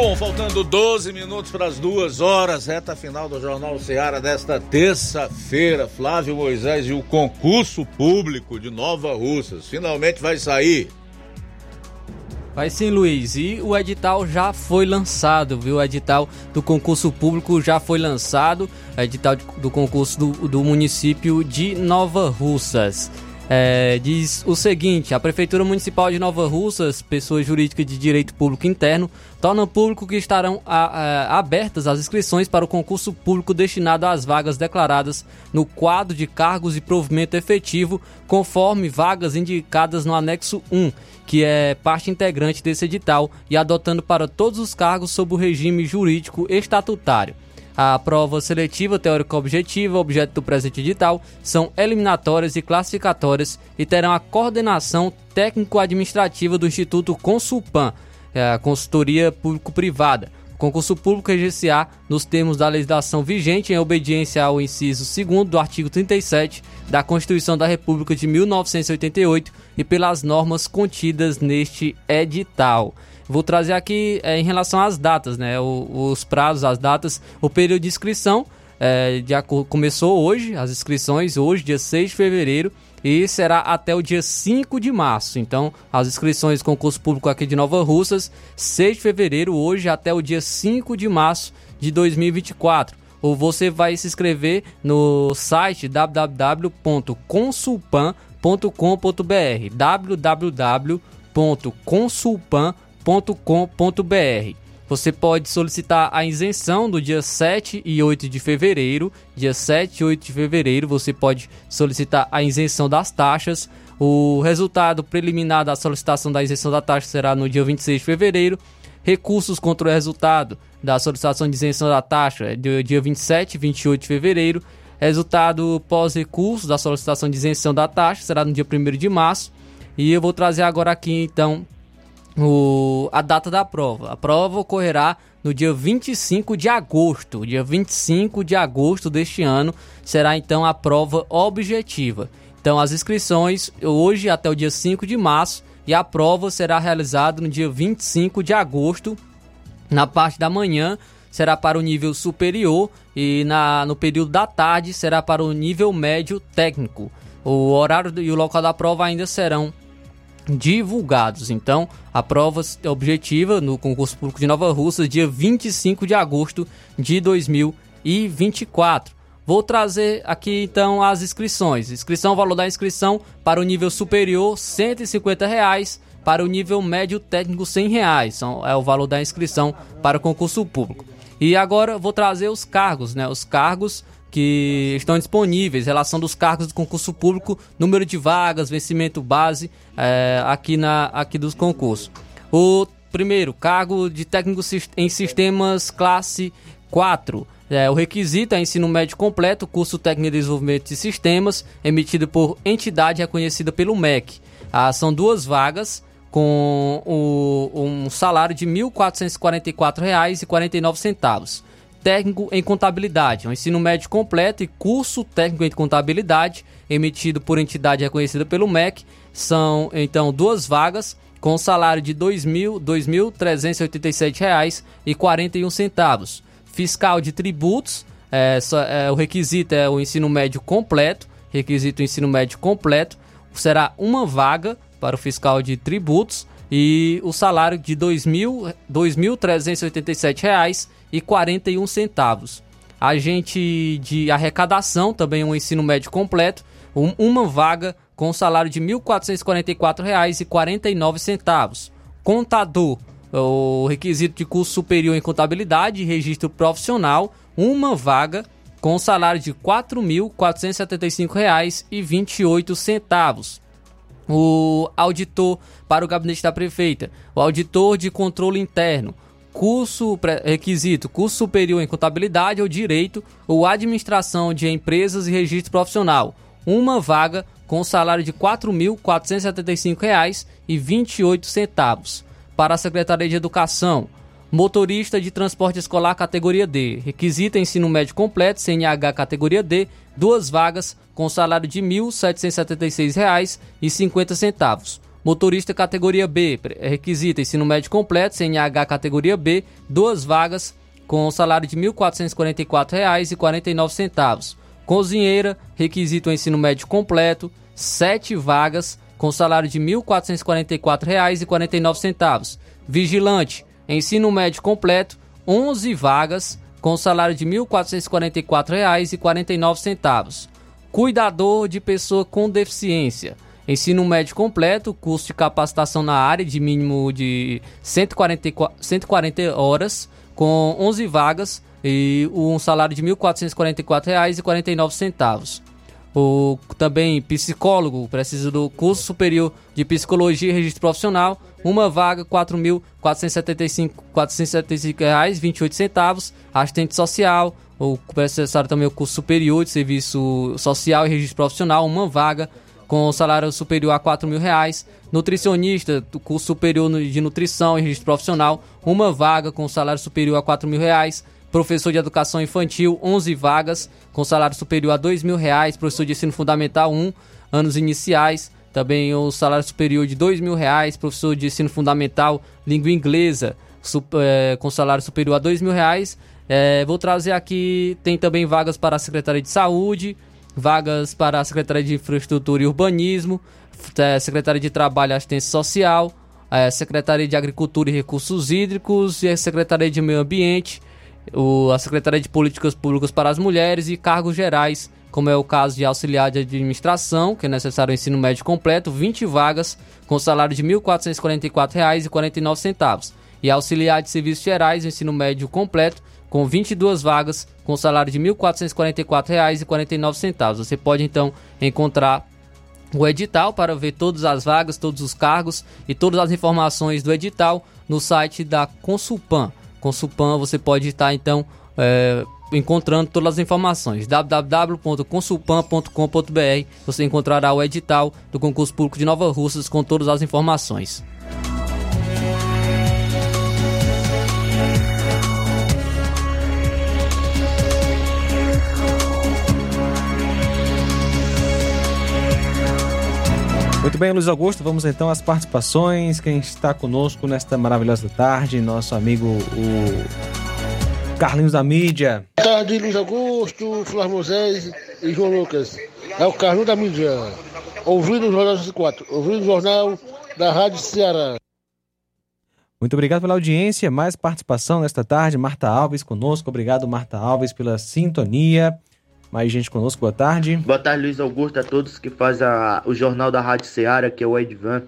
Bom, faltando 12 minutos para as duas horas, reta final do Jornal Seara desta terça-feira. Flávio Moisés e o concurso público de Nova Russas finalmente vai sair. Vai sim, Luiz. E o edital já foi lançado, viu? O edital do concurso público já foi lançado. O edital do concurso do, do município de Nova Russas. É, diz o seguinte: a Prefeitura Municipal de Nova Russas, pessoa jurídica de direito público interno, torna público que estarão a, a, abertas as inscrições para o concurso público destinado às vagas declaradas no quadro de cargos e provimento efetivo, conforme vagas indicadas no anexo 1, que é parte integrante desse edital, e adotando para todos os cargos sob o regime jurídico estatutário. A prova seletiva teórico-objetiva, objeto do presente edital, são eliminatórias e classificatórias e terão a coordenação técnico-administrativa do Instituto Consulpan, a consultoria público-privada. Concurso público regenciar nos termos da legislação vigente em obediência ao inciso 2 do artigo 37 da Constituição da República de 1988 e pelas normas contidas neste edital. Vou trazer aqui é, em relação às datas, né? O, os prazos, as datas, o período de inscrição é, começou hoje, as inscrições hoje, dia 6 de fevereiro, e será até o dia 5 de março. Então, as inscrições concurso público aqui de Nova Russas, 6 de fevereiro, hoje até o dia 5 de março de 2024. Ou você vai se inscrever no site www.consulpan.com.br www.consulpan.com.br www.cultura.com.br. Você pode solicitar a isenção do dia 7 e 8 de fevereiro. Dia 7 e 8 de fevereiro você pode solicitar a isenção das taxas. O resultado preliminar da solicitação da isenção da taxa será no dia 26 de fevereiro. Recursos contra o resultado da solicitação de isenção da taxa é do dia 27 e 28 de fevereiro. Resultado pós-recurso da solicitação de isenção da taxa será no dia 1 de março. E eu vou trazer agora aqui então o, a data da prova. A prova ocorrerá no dia 25 de agosto. Dia 25 de agosto deste ano será então a prova objetiva. Então as inscrições hoje até o dia 5 de março e a prova será realizada no dia 25 de agosto. Na parte da manhã será para o nível superior e na, no período da tarde será para o nível médio técnico. O horário e o local da prova ainda serão divulgados. Então, a prova objetiva no concurso público de Nova Russa, dia 25 de agosto de 2024. Vou trazer aqui então as inscrições. Inscrição, valor da inscrição para o nível superior, 150 reais, para o nível médio técnico, 100 reais. São, é o valor da inscrição para o concurso público. E agora vou trazer os cargos, né? Os cargos que estão disponíveis, relação dos cargos do concurso público, número de vagas, vencimento base é, aqui, na, aqui dos concursos. O primeiro, cargo de técnico em sistemas classe 4. É, o requisito é ensino médio completo, curso técnico de desenvolvimento de sistemas, emitido por entidade reconhecida pelo MEC. Ah, são duas vagas com o, um salário de R$ 1.444,49 técnico em contabilidade, um ensino médio completo e curso técnico em contabilidade, emitido por entidade reconhecida pelo MEC. São então duas vagas com salário de R$ 2.387,41. Fiscal de tributos, é, é, o requisito é o ensino médio completo, requisito ensino médio completo, será uma vaga para o fiscal de tributos e o salário de R$ 2.387,41 e 41 centavos. Agente de arrecadação, também um ensino médio completo, um, uma vaga com salário de R$ 1.444,49. Contador, o requisito de curso superior em contabilidade e registro profissional, uma vaga com salário de R$ 4.475,28. O auditor para o gabinete da prefeita, o auditor de controle interno, curso requisito, curso superior em contabilidade ou direito ou administração de empresas e registro profissional. Uma vaga com salário de R$ 4.475,28. Para a Secretaria de Educação, motorista de transporte escolar categoria D, requisito ensino médio completo, CNH categoria D, duas vagas com salário de R$ 1.776,50 Motorista categoria B, requisita ensino médio completo, CNH categoria B, duas vagas com salário de R$ 1.444,49. Cozinheira, requisito ensino médio completo, sete vagas com salário de R$ 1.444,49. Vigilante, ensino médio completo, 11 vagas com salário de R$ 1.444,49. Cuidador de pessoa com deficiência, ensino médio completo, curso de capacitação na área de mínimo de 140, 140 horas, com 11 vagas e um salário de R$ 1.444,49. O, também psicólogo, precisa do curso superior de psicologia e registro profissional, uma vaga, R$ 4.475,28. Assistente social, ou necessário também o curso superior de serviço social e registro profissional, uma vaga com salário superior a R$ mil reais. Nutricionista, curso superior de nutrição e registro profissional, uma vaga com salário superior a R$ mil reais. Professor de educação infantil, 11 vagas com salário superior a R$ mil reais. Professor de ensino fundamental, 1, anos iniciais. Também o salário superior de R$ mil reais. Professor de ensino fundamental, língua inglesa, é, com salário superior a R$ mil reais é, vou trazer aqui, tem também vagas para a Secretaria de Saúde, vagas para a Secretaria de Infraestrutura e Urbanismo, é, Secretaria de Trabalho e Assistência Social, é, Secretaria de Agricultura e Recursos Hídricos e a Secretaria de Meio Ambiente, a Secretaria de Políticas Públicas para as Mulheres e cargos gerais, como é o caso de auxiliar de administração, que é necessário o ensino médio completo, 20 vagas com salário de R$ 1.444,49. E auxiliar de serviços gerais, ensino médio completo, com 22 vagas, com salário de R$ 1.444,49. Você pode então encontrar o edital para ver todas as vagas, todos os cargos e todas as informações do edital no site da Consulpan. Consulpan você pode estar então é, encontrando todas as informações. www.consulpan.com.br você encontrará o edital do concurso público de Nova Russas com todas as informações. Muito bem, Luiz Augusto, vamos então às participações. Quem está conosco nesta maravilhosa tarde, nosso amigo o Carlinhos da Mídia. Boa tarde, Luiz Augusto, Flávio Moisés e João Lucas. É o Carlinhos da Mídia, ouvindo o Jornal 4, ouvindo o Jornal da Rádio Ceará. Muito obrigado pela audiência, mais participação nesta tarde. Marta Alves conosco, obrigado Marta Alves pela sintonia. Mais gente conosco, boa tarde. Boa tarde, Luiz Augusto, a todos que fazem o Jornal da Rádio Ceará, que é o Edvan,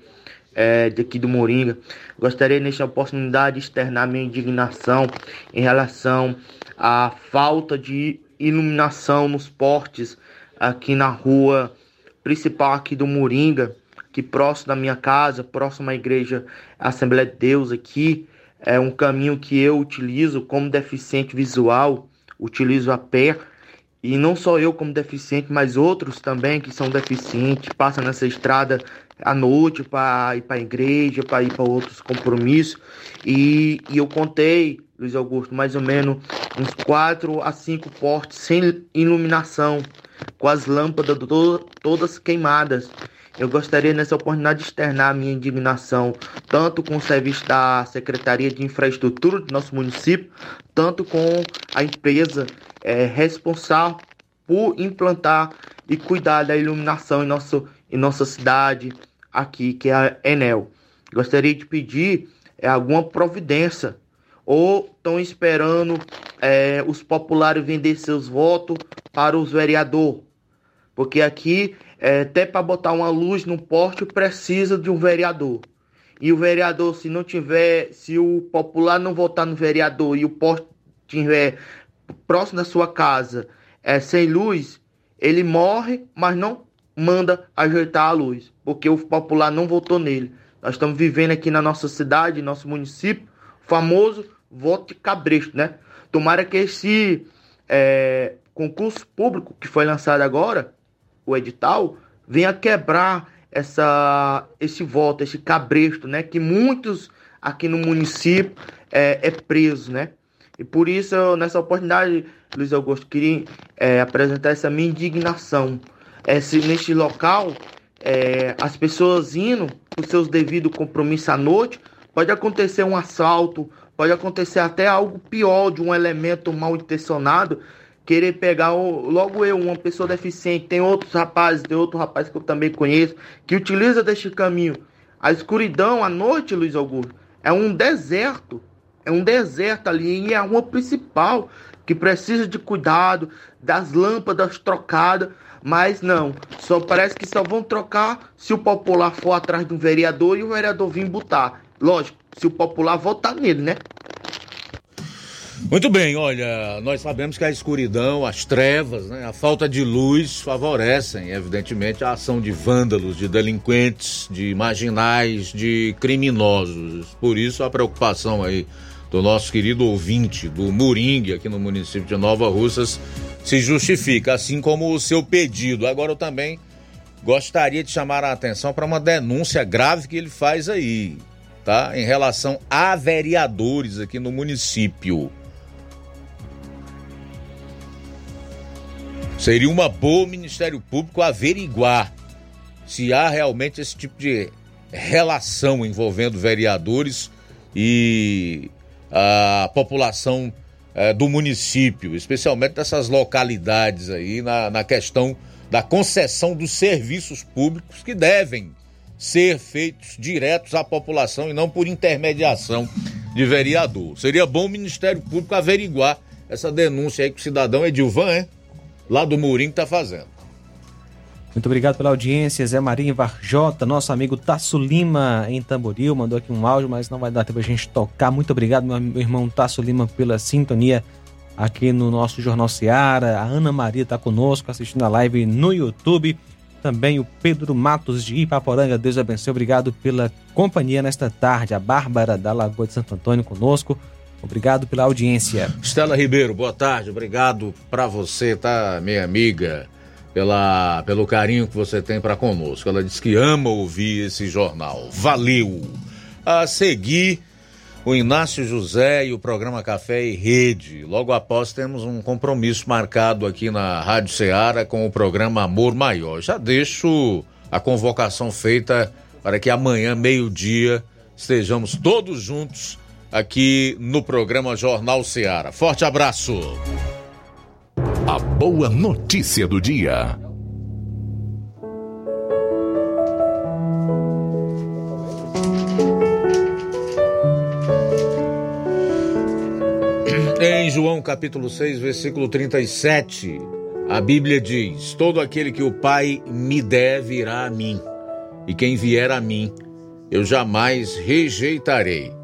é, daqui do Moringa. Gostaria, nesta oportunidade, de externar minha indignação em relação à falta de iluminação nos portes aqui na rua principal aqui do Moringa, que próximo da minha casa, próximo à igreja Assembleia de Deus aqui, é um caminho que eu utilizo como deficiente visual, utilizo a pé e não só eu como deficiente, mas outros também que são deficientes, passam nessa estrada à noite para ir para a igreja, para ir para outros compromissos. E, e, eu contei, Luiz Augusto, mais ou menos uns quatro a cinco portes sem iluminação, com as lâmpadas todas queimadas. Eu gostaria nessa oportunidade de externar a minha indignação, tanto com o serviço da Secretaria de Infraestrutura do nosso município, tanto com a empresa é, responsável por implantar e cuidar da iluminação em, nosso, em nossa cidade aqui, que é a Enel. Gostaria de pedir é, alguma providência ou estão esperando é, os populares vender seus votos para os vereadores. Porque aqui, é, até para botar uma luz no poste, precisa de um vereador. E o vereador, se não tiver, se o popular não votar no vereador e o poste tiver próximo da sua casa é sem luz, ele morre, mas não manda ajeitar a luz, porque o popular não votou nele. Nós estamos vivendo aqui na nossa cidade, nosso município, o famoso voto de cabresto, né? Tomara que esse é, concurso público que foi lançado agora, o edital, venha quebrar essa, esse voto, esse cabresto, né? Que muitos aqui no município é, é preso, né? E por isso, eu, nessa oportunidade, Luiz Augusto, queria é, apresentar essa minha indignação. Esse, neste local, é, as pessoas indo os seus devidos compromissos à noite, pode acontecer um assalto, pode acontecer até algo pior de um elemento mal intencionado querer pegar logo eu, uma pessoa deficiente, tem outros rapazes, tem outro rapaz que eu também conheço, que utiliza deste caminho. A escuridão à noite, Luiz Augusto, é um deserto. É um deserto ali e é a rua principal que precisa de cuidado, das lâmpadas trocadas. Mas não, só parece que só vão trocar se o popular for atrás de um vereador e o vereador vir botar. Lógico, se o popular votar nele, né? Muito bem, olha, nós sabemos que a escuridão, as trevas, né, a falta de luz favorecem, evidentemente, a ação de vândalos, de delinquentes, de marginais, de criminosos. Por isso a preocupação aí do nosso querido ouvinte do Moringue, aqui no município de Nova Russas, se justifica, assim como o seu pedido. Agora eu também gostaria de chamar a atenção para uma denúncia grave que ele faz aí, tá? Em relação a vereadores aqui no município. Seria uma boa o Ministério Público averiguar se há realmente esse tipo de relação envolvendo vereadores e a população eh, do município, especialmente dessas localidades aí, na, na questão da concessão dos serviços públicos que devem ser feitos diretos à população e não por intermediação de vereador. Seria bom o Ministério Público averiguar essa denúncia aí que o cidadão Edilvan, é? Lá do Murim está fazendo. Muito obrigado pela audiência, Zé Marinho Varjota, nosso amigo Tasso Lima em Tamboril, mandou aqui um áudio, mas não vai dar tempo a gente tocar. Muito obrigado, meu irmão Tasso Lima, pela sintonia aqui no nosso Jornal Seara. A Ana Maria está conosco, assistindo a live no YouTube. Também o Pedro Matos de Ipaporanga, Deus abençoe. Obrigado pela companhia nesta tarde. A Bárbara da Lagoa de Santo Antônio conosco. Obrigado pela audiência. Estela Ribeiro, boa tarde. Obrigado para você, tá, minha amiga, pela, pelo carinho que você tem para conosco. Ela diz que ama ouvir esse jornal. Valeu. A seguir, o Inácio José e o programa Café e Rede. Logo após temos um compromisso marcado aqui na Rádio Ceará com o programa Amor Maior. Já deixo a convocação feita para que amanhã, meio-dia, estejamos todos juntos aqui no programa Jornal Ceará. Forte abraço. A boa notícia do dia. Em João capítulo 6, versículo 37, a Bíblia diz: Todo aquele que o Pai me der virá a mim, e quem vier a mim, eu jamais rejeitarei.